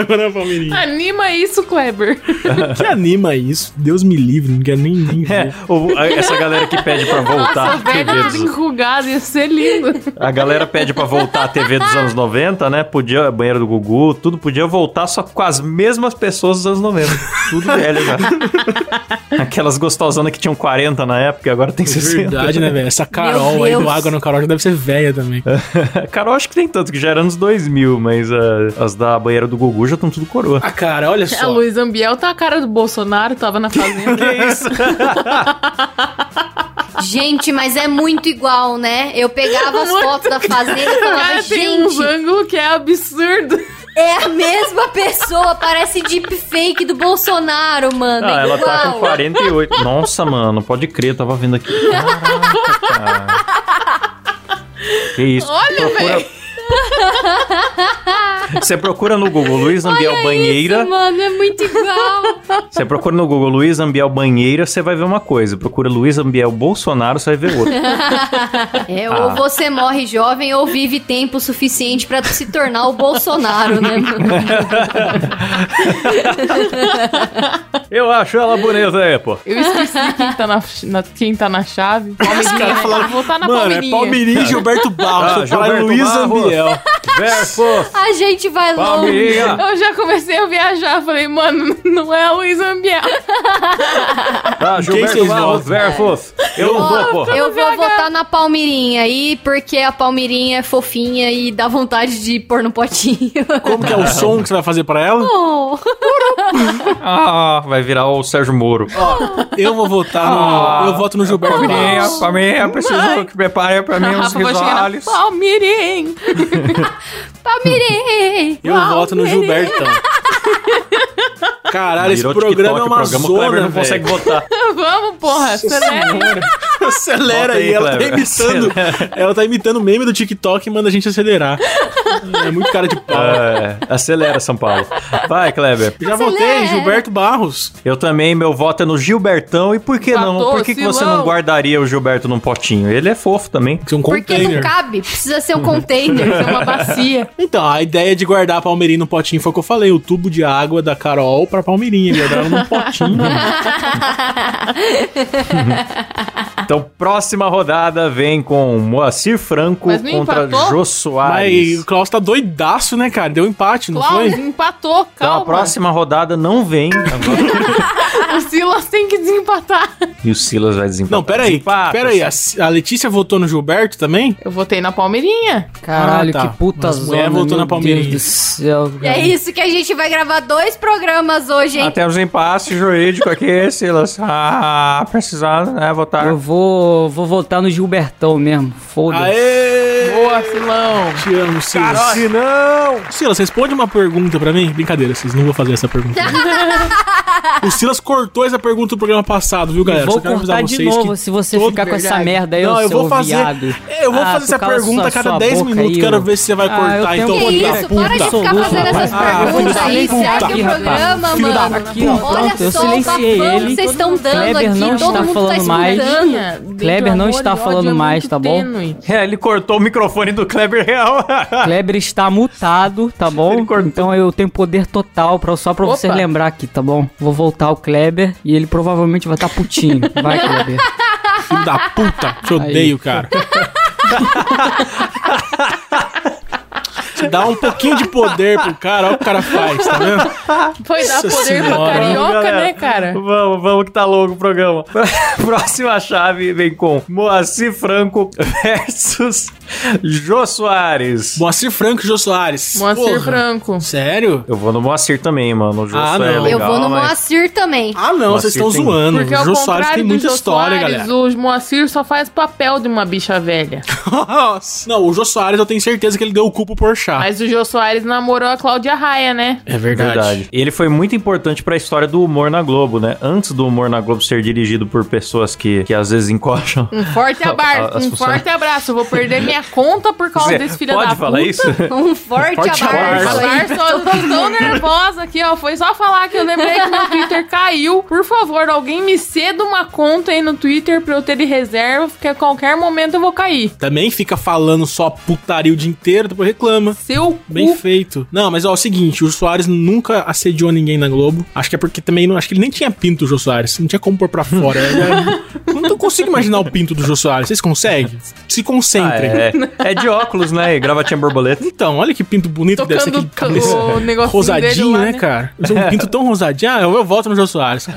água na Palmeirinha. Anima isso, Kleber. que anima isso? Deus me livre, não quero nem, nem É, o- a- essa galera que pede pra voltar Nossa, a dos, enrugado, ia ser lindo. a galera pede pra voltar a TV dos anos 90, né? Podia, banheiro do Gugu, tudo podia voltar só com as mesmas pessoas dos anos 90. Tudo velho já. Aquelas gostosonas que tinham 40 na época e agora tem 60. Verdade, né, velho? Essa Carol aí do Água no Carol já deve ser velha também. Carol, acho que tem tanto, que já era anos 2000, mas ah, as da banheira do Gugu já estão tudo coroa. Ah, cara, olha A só. Luiz Ambiel tá a cara do Bolsonaro, tava na fazenda. Que isso? Gente, mas é muito igual, né? Eu pegava as fotos da fazenda e falava, Cara, tem uns gente, ângulos que é absurdo. É a mesma pessoa, parece deepfake do Bolsonaro, mano. Ah, é ela igual. tá com 48. Nossa, mano, pode crer, eu tava vendo aqui. Caraca, cara. Que isso? Olha, Procura- Você procura no Google Luiz Ambiel Olha banheira. Isso, mano, é muito igual. Você procura no Google Luiz Ambiel banheira, você vai ver uma coisa. Procura Luiz Ambiel Bolsonaro, você vai ver outra. É, Ah. ou você morre jovem ou vive tempo suficiente pra se tornar o Bolsonaro, né? Eu acho ela bonita aí, pô. Eu esqueci quem tá na, na- quem tá na chave. Palmeirinha. Vou votar na Mano, Palmeirinha. é Palmeirinha e Gilberto Barros. Ah, Gilberto Luiz Barros. Versus A gente vai longe. Palmeirinha. Eu já comecei a viajar, falei, mano, não é a Luiz Ambiel. Ah, Gilberto vocês Barros versus. Eu não vou, porra. Eu vou votar na Palmirinha aí, porque a Palmirinha é fofinha e dá vontade de pôr no potinho. Como que é o som que você vai fazer pra ela? Oh. Ah, vai virar o Sérgio Moro. Eu vou votar no. Eu voto no Gilberto Palmeirinha, Barros. Palmeirinha, preciso que prepare pra mim uns risoles. Palmeirinha. Palmirinha! Eu voto no Gilbertão. Caralho, esse Virou programa é TikTok, uma o programa, o Kleber zona, não consegue velho. votar. Vamos, porra. Acelera. Acelera aí, aí, ela tá imitando. Ela tá imitando o meme do TikTok e manda a gente acelerar. É muito cara de pau. É, acelera, São Paulo. Vai, Kleber. Já Acelera. votei, Gilberto Barros. Eu também, meu voto é no Gilbertão. E por que não? Matou, Por que, que você não guardaria o Gilberto num potinho? Ele é fofo também. Tem um Porque não cabe, precisa ser um container. É uma bacia. Então, a ideia de guardar a Palmeirinha no potinho foi o que eu falei: o tubo de água da Carol pra Palmeirinha. Guardar ela num potinho. Então, próxima rodada vem com Moacir Franco Mas não contra empatou? Jô Mas Soares. o Klaus tá doidaço, né, cara? Deu empate, não Klaus foi? empatou, Então, calma. a próxima rodada não vem. Agora- O Silas tem que desempatar. e o Silas vai desempatar. Não, peraí. Desempata. Peraí, a, a Letícia votou no Gilberto também? Eu votei na Palmeirinha. Caralho, Ah, tá. que puta As mulher zona, voltou meu na Palmeirinha. Deus do céu. É isso que a gente vai gravar dois programas hoje, hein? Até os empates jurídicos aqui, Silas. Ah, precisando, né? Votar. Eu vou, vou votar no Gilbertão mesmo. Foda-se. Aê! Boa, Silão. Te amo, Silas. Se não! Silas, responde uma pergunta pra mim. Brincadeira, Silas, não vou fazer essa pergunta. o Silas cortou essa pergunta do programa passado, viu, galera? vou Só quero avisar cortar de novo se você ficar com essa merda aí, Não, eu vou fazer. viado. Eu vou Ah, fazer essa pergunta a cada sua 10 boca minutos. aí, Quero ver se você vai Ah, eu cortar, tenho então, que isso, para de puta. ficar fazendo essas Ah, perguntas aí, puta. segue o programa, mano. Aqui, ó, Olha pronto, eu só o silenciei ele. que vocês estão dando Kleber aqui, não todo está mundo tá falando mais. escutando. Kleber não está falando mais, tá bom? É, ele cortou o microfone do Kleber Real. Kleber está mutado, tá bom? Então eu tenho poder total só pra você lembrar aqui, tá bom? Vou voltar o Kleber e ele provavelmente vai estar putinho. Vai, Kleber. Filho da puta. Te odeio, cara. Se dá um pouquinho de poder pro cara, olha o que o cara faz, tá vendo? Foi dar poder pra senhora. carioca, Galera, né, cara? Vamos, vamos que tá longo o programa. Próxima chave vem com Moacir Franco versus Jô Soares. Moacir Franco e Jô Soares. Moacir Porra. Franco. Sério? Eu vou no Moacir também, mano. O Jô Ah, Soares é não. legal, eu vou no mas- Moacir também. Ah, não, Moacir vocês estão tem- zoando. Porque o ao Jô Soares contrário tem muita Jô história, Soares, galera. o Moacir só faz papel de uma bicha velha. Nossa. Não, o Jô Soares eu tenho certeza que ele deu o cu pro Porchat. Mas o Jô Soares namorou a Cláudia Raia, né? É verdade. Verdade. Ele foi muito importante pra história do humor na Globo, né? Antes do humor na Globo ser dirigido por pessoas que, que às vezes encoxam. Um forte abraço, As um funções- forte abraço. Eu vou perder minha conta por causa Você desse filho pode da falar puta. isso? Um forte, Forte abraço. abraço. eu tô tão nervosa aqui, ó. Foi só falar que eu lembrei que meu Twitter caiu. Por favor, alguém me ceda uma conta aí no Twitter pra eu ter de reserva, porque a qualquer momento eu vou cair. Também fica falando só putaria o dia inteiro, depois reclama. Seu Bem cu. feito. Não, mas ó, é o seguinte, o Jô Soares nunca assediou ninguém na Globo. Acho que é porque também, não, acho que ele nem tinha pinto, o Jô Soares. Não tinha como pôr pra fora. É- não consigo imaginar o pinto do Jô Soares. Vocês conseguem? Se Ah, concentrem. É, é de óculos, né? E gravatinha borboleta. Então, olha que pinto bonito que deve ser Tocando aquele cabeça o negocinho rosadinho, dele lá, né, né? cara? Um pinto tão rosadinho. Ah, eu, eu volto no Jô Soares.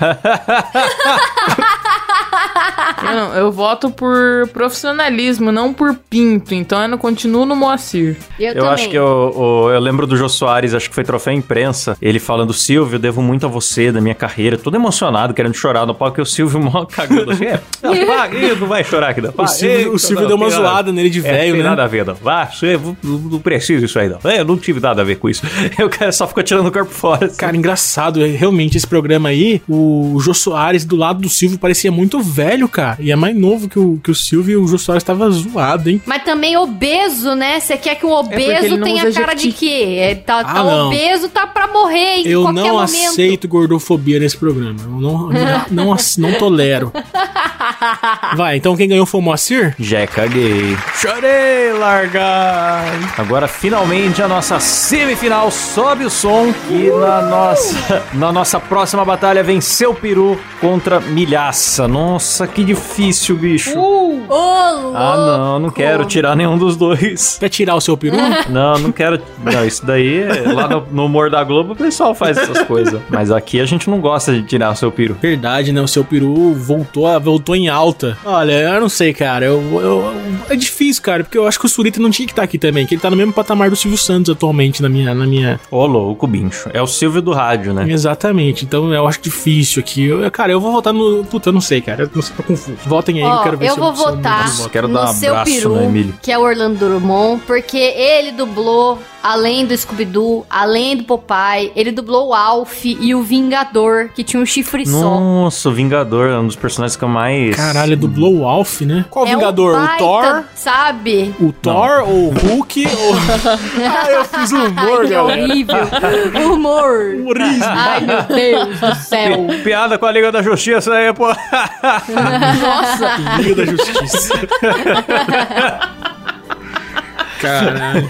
Eu, não, eu voto por profissionalismo, não por pinto. Então eu não continuo no Moacir. Eu, Eu também. acho que eu, eu, eu lembro do Jô Soares, acho que foi troféu imprensa, ele falando, Silvio, eu devo muito a você, da minha carreira, todo emocionado, querendo chorar no palco, e o Silvio mó cagando assim, é, não, pá, não vai chorar aqui, não. Pá, O Silvio, ei, o Silvio não, deu uma tem nada- zoada nele de É, velho, tem né? nada a ver, não. Vá, você não, não precisa isso aí, não. É, eu não tive nada a ver com isso. O cara só ficou tirando o corpo fora. assim. Cara, engraçado, é, realmente, esse programa aí, o Jô Soares do lado do Silvio parecia muito velho, cara. E é mais novo que o, que o Silvio e o Jô Soares tava zoado, hein? Mas também obeso, né? Você quer que um porque obeso não tenha cara de quê? É, tá, tá Ah, não. obeso, tá pra morrer em Eu qualquer não momento. aceito gordofobia nesse programa. Eu não, não, não, ace- não tolero. Vai, então quem ganhou foi o Moacir? Já caguei. Chorei, largar. Agora, finalmente, a nossa semifinal sobe o som. E na nossa, na nossa próxima batalha, venceu o Peru contra Milhaça. Nossa, que difícil, bicho. Ô, louco! Ah, não, não quero tirar nenhum dos dois. Quer tirar o seu peru? Não, não quero. Não, isso daí, é- lá no, no humor da Globo, o pessoal faz essas coisas. Mas aqui a gente não gosta de tirar o seu peru. Verdade, né? O seu peru voltou, a- voltou em alta. Olha, eu não sei, cara. Eu, eu- é difícil, cara, porque eu acho que o Surita não tinha que estar aqui também, que ele tá no mesmo patamar do Silvio Santos atualmente na minha. Na minha... Ô, louco, bicho. É o Silvio do rádio, né? Exatamente. Então eu acho difícil aqui. Eu- cara, eu vou votar no. Puta, eu não sei, cara. Eu não sei, tô confuso. Votem aí, eu Ó, quero ver eu se vou eu votar. Quero no dar um seu abraço, peru, né, Emílio? que é o Orlando Drummond, porque ele dublou, além do Scooby-Doo, além do Popeye, ele dublou o Alf e o Vingador, que tinha um chifre só. Nossa, o Vingador é um dos personagens que eu mais. Caralho, ele dublou o Alf, né? Qual É Vingador? Um o baita, Thor? Sabe? O Thor ou o Hulk? ou... ah, eu fiz um humor, Ai, que galera. horrível. Humor. Humorismo. Ai, meu Deus do céu. Pi- Piada com a Liga da Justiça aí, pô. Nossa. Liga da Justiça. Caralho.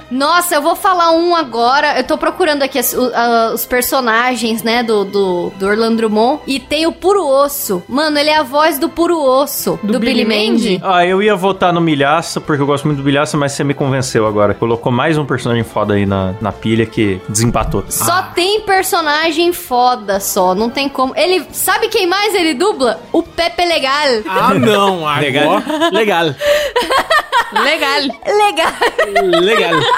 Nossa, eu vou falar um agora. Eu tô procurando aqui as- a- os personagens, né, do, do, do Orlando Drummond. E tem o Puro Osso. Mano, ele é a voz do Puro Osso. Do, Billy Mandy. Ah, eu ia votar no Milhaça, porque eu gosto muito do Milhaça, mas você me convenceu agora. Colocou mais um personagem foda aí na, na pilha que desempatou. Só tem personagem foda só. Não tem como. Ele. Sabe quem mais ele dubla? O Pepe Legal. Ah, não. Agora, Legal. legal. Legal. Legal. Legal.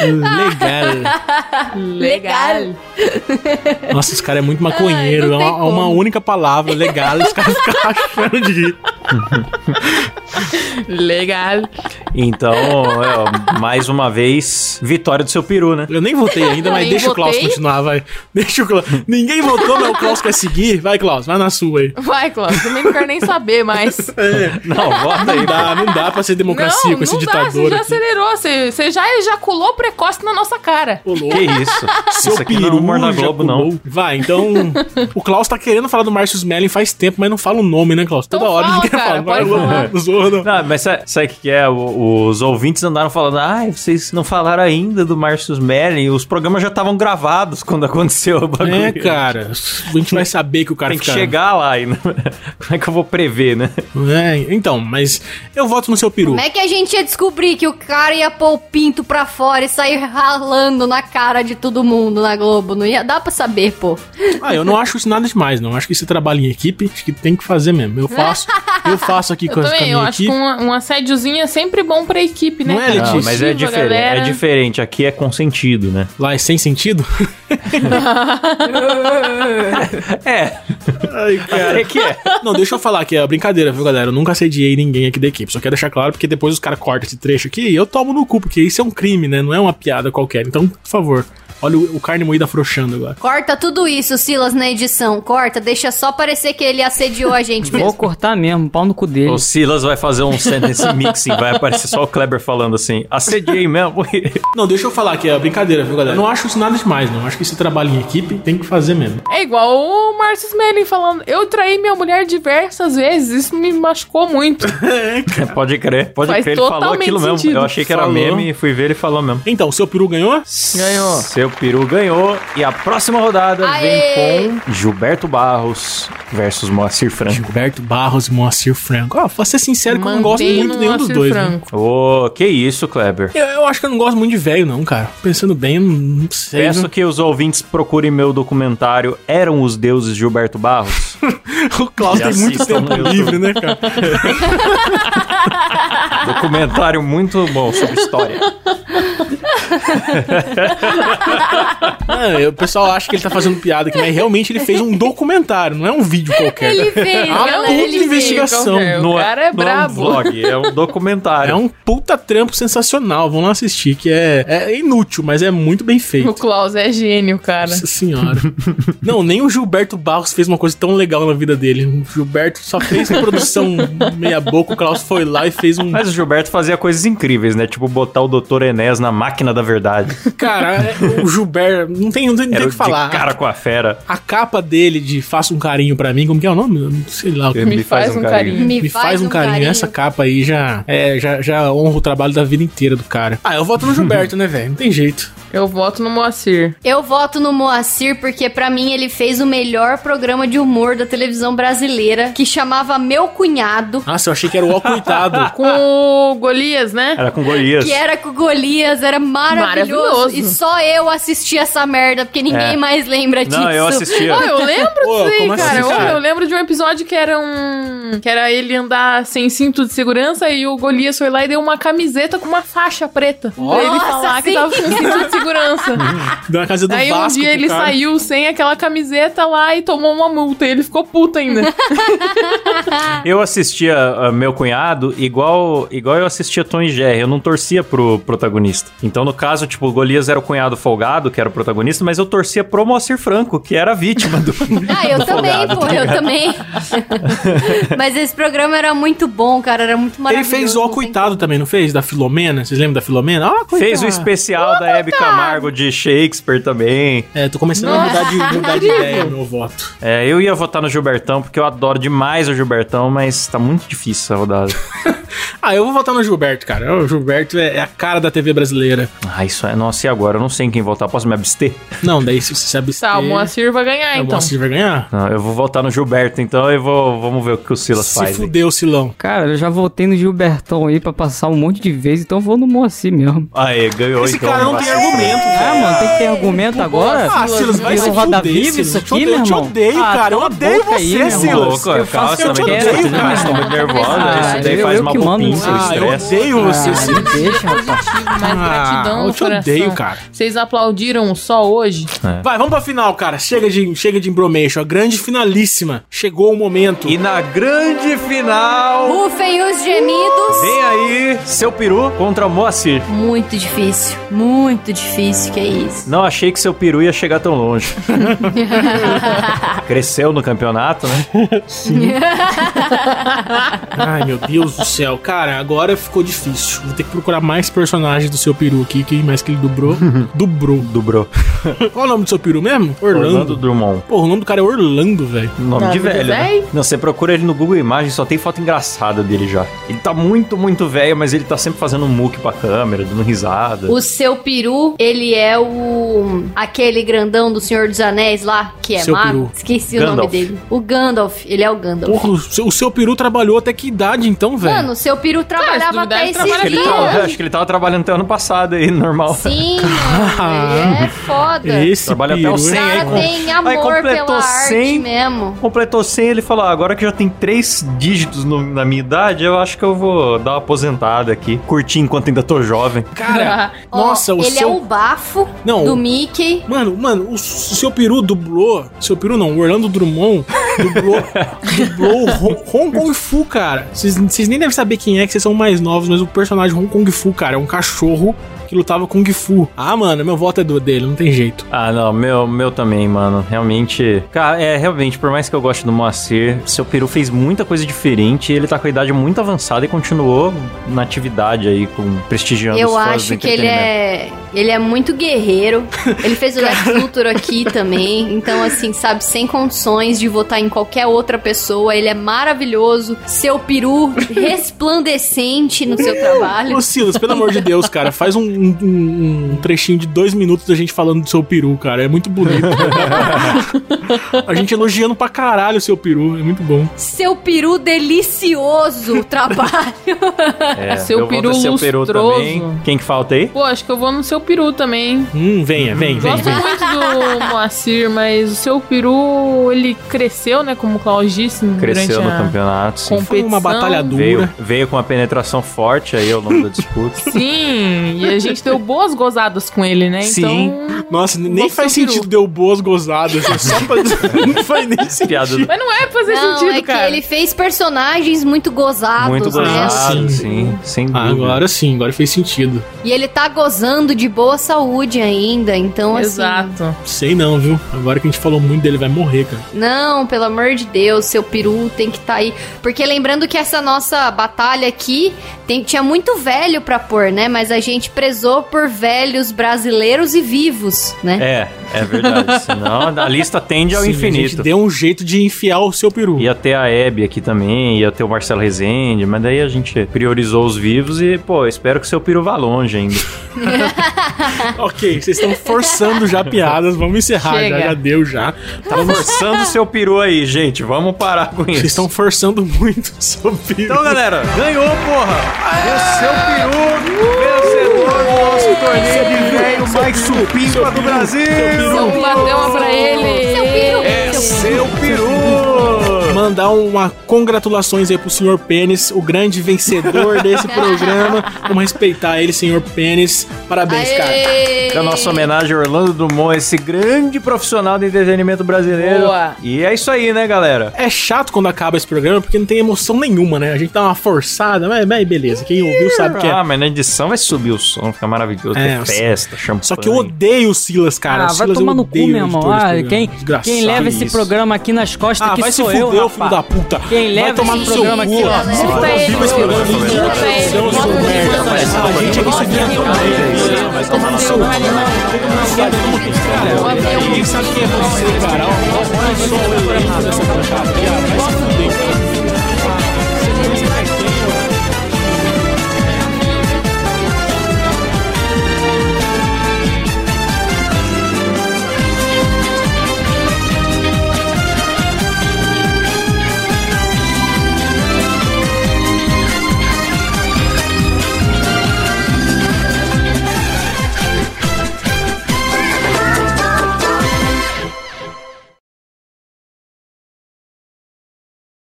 Legal. Legal. Nossa, esse cara é muito maconheiro. Ai, é uma, é uma única palavra, legal. Os caras ficam achando de rir. Legal. Então, é, mais uma vez, vitória do seu peru, né? Eu nem votei ainda, mas deixa o Klaus votei. continuar, vai. Deixa o Klaus. Ninguém votou, mas o Klaus quer seguir. Vai, Klaus, vai na sua aí. Vai, Cláudio. Também não quero nem saber mais. Não, vota aí. Não dá, não dá pra ser democracia não, com esse não dá. ditador Você já aqui. acelerou. Você, você já ejaculou precoce na nossa cara. Ô, louco. Que isso? Seu isso aqui peru não é na Globo, não. Vai, então. o Klaus tá querendo falar do Márcio Smelling faz tempo, mas não fala o nome, né, Klaus? Toda Então hora fala, ele quer cara, falar. não zoa, não. Não, mas sabe, sabe o que é? Os ouvintes andaram falando, ai, vocês não falaram ainda do Marcius Merlin, os programas já estavam gravados quando aconteceu o bagulho. É, cara. A gente vai saber que o cara Tem que fica- chegar lá ainda. Como é que eu vou prever, né? É, então, mas eu voto no seu peru. Como é que a gente ia descobrir que o cara ia pôr o pinto pra fora e sair ralando na cara de todo mundo na Globo? Não ia dar pra saber, pô. Ah, eu não acho isso nada demais, não. Acho que você trabalha em equipe, acho que tem que fazer mesmo. Eu faço, eu faço aqui com, Eu a- com a também, eu minha acho que equipe. um, um assédiozinho é sempre bom pra equipe, né? Não é, cara? Letícia? Não, mas é diferente, galera. é diferente. Aqui é consentido, né? Lá é sem sentido? É, Ai, cara. é que é. Não, deixa eu falar que é brincadeira, viu, galera? Eu nunca assediei ninguém aqui da equipe. Só quero deixar claro, porque depois os caras cortam esse trecho aqui e eu tomo no cu, porque isso é um crime, né? Não é uma piada qualquer. Então, por favor, olha o, o carne moída afrouxando agora. Corta tudo isso, Silas, na edição. Corta, deixa só parecer que ele assediou a gente Vou mesmo. cortar mesmo, pau no cu dele. O Silas vai fazer um sentence mixing, vai aparecer só o Kleber falando assim, assediei mesmo. Não, deixa eu falar que é brincadeira, viu, galera? Eu não acho isso nada demais, não. Acho que esse trabalho em equipe tem que fazer mesmo. É igual o Márcio Smelling falando, eu traí minha mulher diversas vezes, isso me machucou muito. pode crer, pode Faz crer, ele falou aquilo mesmo. sentido. Eu achei que era Falou. meme e fui ver ele falou mesmo. Então, seu peru ganhou? Ganhou. Seu peru ganhou e a próxima rodada Aê! vem com Gilberto Barros versus Moacir Franco. Gilberto Barros e Moacir Franco. Ó, pra ser sincero que eu não gosto muito no nenhum dos Moacir dois. né? Franco. Ô, que isso, Kleber. Eu, eu acho que eu não gosto muito de velho, não, cara. Pensando bem, eu não, não sei. Peço viu? que os ouvintes procurem meu documentário Eram os Deuses Gilberto Barros. O Klaus tem muito tempo livre, né, cara? documentário muito bom sobre história. Eu- o pessoal acha que ele tá fazendo piada aqui, mas realmente ele fez um documentário, não é um vídeo qualquer. Ele fez, Ah, galera, puta ele fez. investigação. qualquer. O cara é não é um brabo. vlog, é um documentário. É um puta trampo sensacional. Vamos lá assistir, que é, é inútil, mas é muito bem O feito. Klaus é gênio, cara. Nossa senhora. Não, nem o Gilberto Barros fez uma coisa tão legal na vida dele. O Gilberto só fez produção meia boca, o Klaus foi lá e fez um. Mas o Gilberto fazia coisas incríveis, né? Tipo botar o Dr. Enéas na máquina da verdade. Cara, é- o Gilberto. Não tem, não tem, não tem o que falar. de cara com a fera. A capa dele de Faça um carinho pra mim, como que é o nome? Eu não Sei lá. Me faz um carinho. Me, Me faz, um carinho. Essa capa aí já, é, já, já honra o trabalho da vida inteira do cara. Ah, eu voto no Gilberto, né, velho? Não tem jeito. Eu voto no Moacir. Eu voto no Moacir porque pra mim ele fez o melhor programa de humor da televisão brasileira, que chamava Meu Cunhado, Nossa, eu achei que era o ó coitado. Com o Golias, né? Era com Golias. que era com o Golias, era maravilhoso. Maravilhoso. E só eu assisti essa merda, porque ninguém É. mais lembra disso. Não, eu assistia. Oh, eu lembro Pô, disso aí, como assim, cara. Cara? Eu lembro de um episódio que era um. Que era ele andar sem cinto de segurança e o Golias foi lá e deu uma camiseta com uma faixa preta. pra ele Nossa, falar que sim. tava com cinto de segurança. Na casa do Aí um Vasco. dia ele cara. saiu sem aquela camiseta lá e tomou uma multa. E ele ficou puto ainda. Eu assistia ah, meu cunhado igual, igual eu assistia Tom e Jerry. Eu não torcia pro protagonista. Então, no caso, tipo, o Golias era o cunhado folgado, que era o protagonista, mas eu torcia pro Moacir Franco, que era a vítima do. Ah, eu do também, folgado, pô, tá eu também. Mas esse programa era muito bom, cara, era muito Ele maravilhoso. fez ó não tem coitado também, não fez? Da Filomena. Vocês lembram da Filomena? Ah, coitado. Fez o especial da Hebe Camargo de Shakespeare também. É, tô começando a mudar de, mudar de ideia meu voto. É, eu ia votar no Gilbertão, porque eu adoro demais o Gilbertão, mas tá muito difícil essa rodada. Ah, eu vou votar no Gilberto, cara. O Gilberto é, é a cara da TV brasileira. ah, isso é. Nossa, e agora? Eu não sei em quem votar. Posso me abster? Não, daí se você se abster... tá, o Moacir vai ganhar, é, o então. Moacir vai ganhar. Não, eu vou votar no Gilberto, então eu vou. Vamos ver o que o Silas Se faz. aí. fudeu, Silão. Cara, eu já votei no Gilbertão aí pra passar um monte de vezes, então eu vou no Moacir mesmo. Aê, ganhou Esse então. cara não tem vacilo. argumento, Ah, velho. mano, tem que ter argumento agora? Ah, Silas, vai se roda fuder, viva Silas. isso Eu te aqui, odeio, meu eu te irmão? odeio, Ah, cara. Eu odeio aí, você, irmão. Silas. Louco, Eu calma, faço eu atitude, meu tá irmão. muito nervosa. Ah, Isso daí eu- faz mal pro mando. pinto, Ah, eu odeio você, Ah, me deixa, rapaz. Mais Ah, gratidão eu te coração. odeio, cara. Vocês aplaudiram só hoje? Vai, vamos pra final, cara. Chega de, chega de embromation. A grande finalíssima. Chegou o momento. E na grande final, Rufem os gemidos. vem aí seu peru contra Moacir. Muito difícil, muito difícil, que é isso. Não achei que seu peru ia chegar tão longe. Cresceu no campeonato, né? Ai, meu Deus do céu. Cara, agora ficou difícil. Vou ter que procurar mais personagens do seu peru aqui, que mais que ele dobrou. dobrou. Dobrou. Qual é o nome do seu peru mesmo? Orlando Orlando. Drummond. Pô, o nome do cara é Orlando, velho. Nome Nome de velho, né? velho? Não, você procura ele no Google Imagens, só tem foto engraçada dele já. Ele tá muito, muito velho, mas ele tá sempre fazendo um muque pra câmera, dando risada. O seu peru, ele é o. aquele grandão do Senhor dos Anéis lá, que é Seu mago. peru. Esqueci o Gandalf. nome dele. O Gandalf, ele é o Gandalf. Porra, o seu, o seu peru trabalhou até que idade, então, velho? Mano, o seu peru trabalhava duvidar, até ele esses trabalha Acho que, ele dias. tava, acho que ele tava trabalhando até ano passado aí, normal. Sim, ele é foda. Esse Trabalha até peru. o O 100 cara aí. com- tem amor aí completou pela arte 100. mesmo. Completou 100, ele falou: ah, agora que já tem três dígitos no- na minha idade, eu acho que eu vou dar uma aposentada aqui, curtir enquanto ainda tô jovem. Cara, Ó, nossa, o ele seu... é o bafo Não, do Mickey. Mano, mano, o, o seu peru dublou. Seu peru não, o Orlando Drummond dublou, dublou o Hong, Kong Fu, cara. Vocês vocês nem devem saber quem é, que vocês são mais novos, mas o personagem Hong Kong Fu, cara, é um cachorro que lutava Kung Fu. Ah, mano, meu voto é do dele, não tem jeito. Ah, não, meu, meu também, mano. Realmente. Cara, é, realmente, por mais que eu goste do Moacir, seu peru fez muita coisa diferente. Ele tá com a idade muito avançada e continuou na atividade aí, com prestigiando os Eu acho que ele é. Ele é muito guerreiro. Ele fez o Lex Luthor aqui também. Então, assim, sabe, sem condições de votar em qualquer outra pessoa. Ele é maravilhoso. Seu peru resplandecente no seu trabalho. Ô, Silas, pelo amor de Deus, cara, faz um, um- um trechinho de dois minutos da gente falando do seu peru, cara. É muito bonito. a gente elogiando pra caralho o seu peru, é muito bom. Seu peru delicioso o trabalho. É, Seu eu vou peru do seu peru lustroso. também. Quem que falta aí? Pô, acho que eu vou no seu peru também. Hum, venha, vem, vem, Gosto vem. muito do Moacir, mas o seu peru, ele cresceu, né? Como o Klaus disse Cresceu durante no a campeonato, sim. competição. Foi uma batalha dura. Veio, veio com uma penetração forte aí ao longo da disputa. Sim, e a gente deu boas gozadas com ele, né? Sim. Então. Nossa, nem faz peru. sentido deu boas gozadas. é Só pra... não faz nem sentido. Mas não é pra fazer Não, sentido, é que cara. ele fez personagens muito gozados, Muito né? gozado, sim. sim. Sem dúvida. Ah, agora sim, agora fez sentido. E ele tá gozando de boa saúde ainda, então assim. Exato. Sei não, viu? Agora que a gente falou muito dele, vai morrer, cara. Não, pelo amor de Deus, seu peru tem que estar aí. Porque lembrando que essa nossa batalha aqui tem, tinha muito velho pra pôr, né? Mas a gente prezou por velhos brasileiros e vivos, né? É, é verdade. Senão a lista tende ao Sim, A gente infinito. deu um jeito de enfiar o seu peru. Ia ter a Hebe aqui também, ia ter o Marcelo Rezende, mas daí a gente priorizou os vivos e, pô, espero que o seu peru vá longe ainda. Ok, vocês estão forçando já piadas, vamos encerrar, já, já deu já. Tá forçando o seu peru aí, gente. Vamos parar com isso. Vocês estão forçando muito o seu peru. Então, galera, ganhou, porra! O seu peru, vencedor do nosso torneio de velho mais supimpa do Brasil! Bater uma pra ele. Seu peru! É seu peru! Mandar uma congratulações aí pro senhor Pênis, o grande vencedor desse programa. Vamos respeitar ele, senhor Pênis. Parabéns, cara. Aê! É a nossa homenagem a Orlando Drummond, esse grande profissional do entretenimento brasileiro. Boa. E é isso aí, né, galera? É chato quando acaba esse programa porque não tem emoção nenhuma, né? A gente dá uma forçada, mas, mas beleza. Quem ouviu sabe que é. Ah, mas na edição vai subir o som, fica maravilhoso. É, ter festa, champanhe. Só que eu odeio o Silas, cara. ah, o vai Silas tomar eu no cu, meu irmão. Ah, quem, quem leva esse programa aqui nas costas Ah, que vai se sou fuder, eu, filho da puta. Quem vai leva tomar esse no seu cu. for ele, escuta ele, é um. A gente aqui se vira Vai tomar no seu cu. Ninguém sabe quem é você, cara. Olha só o errado dessa cara. Vai se fuder, cara.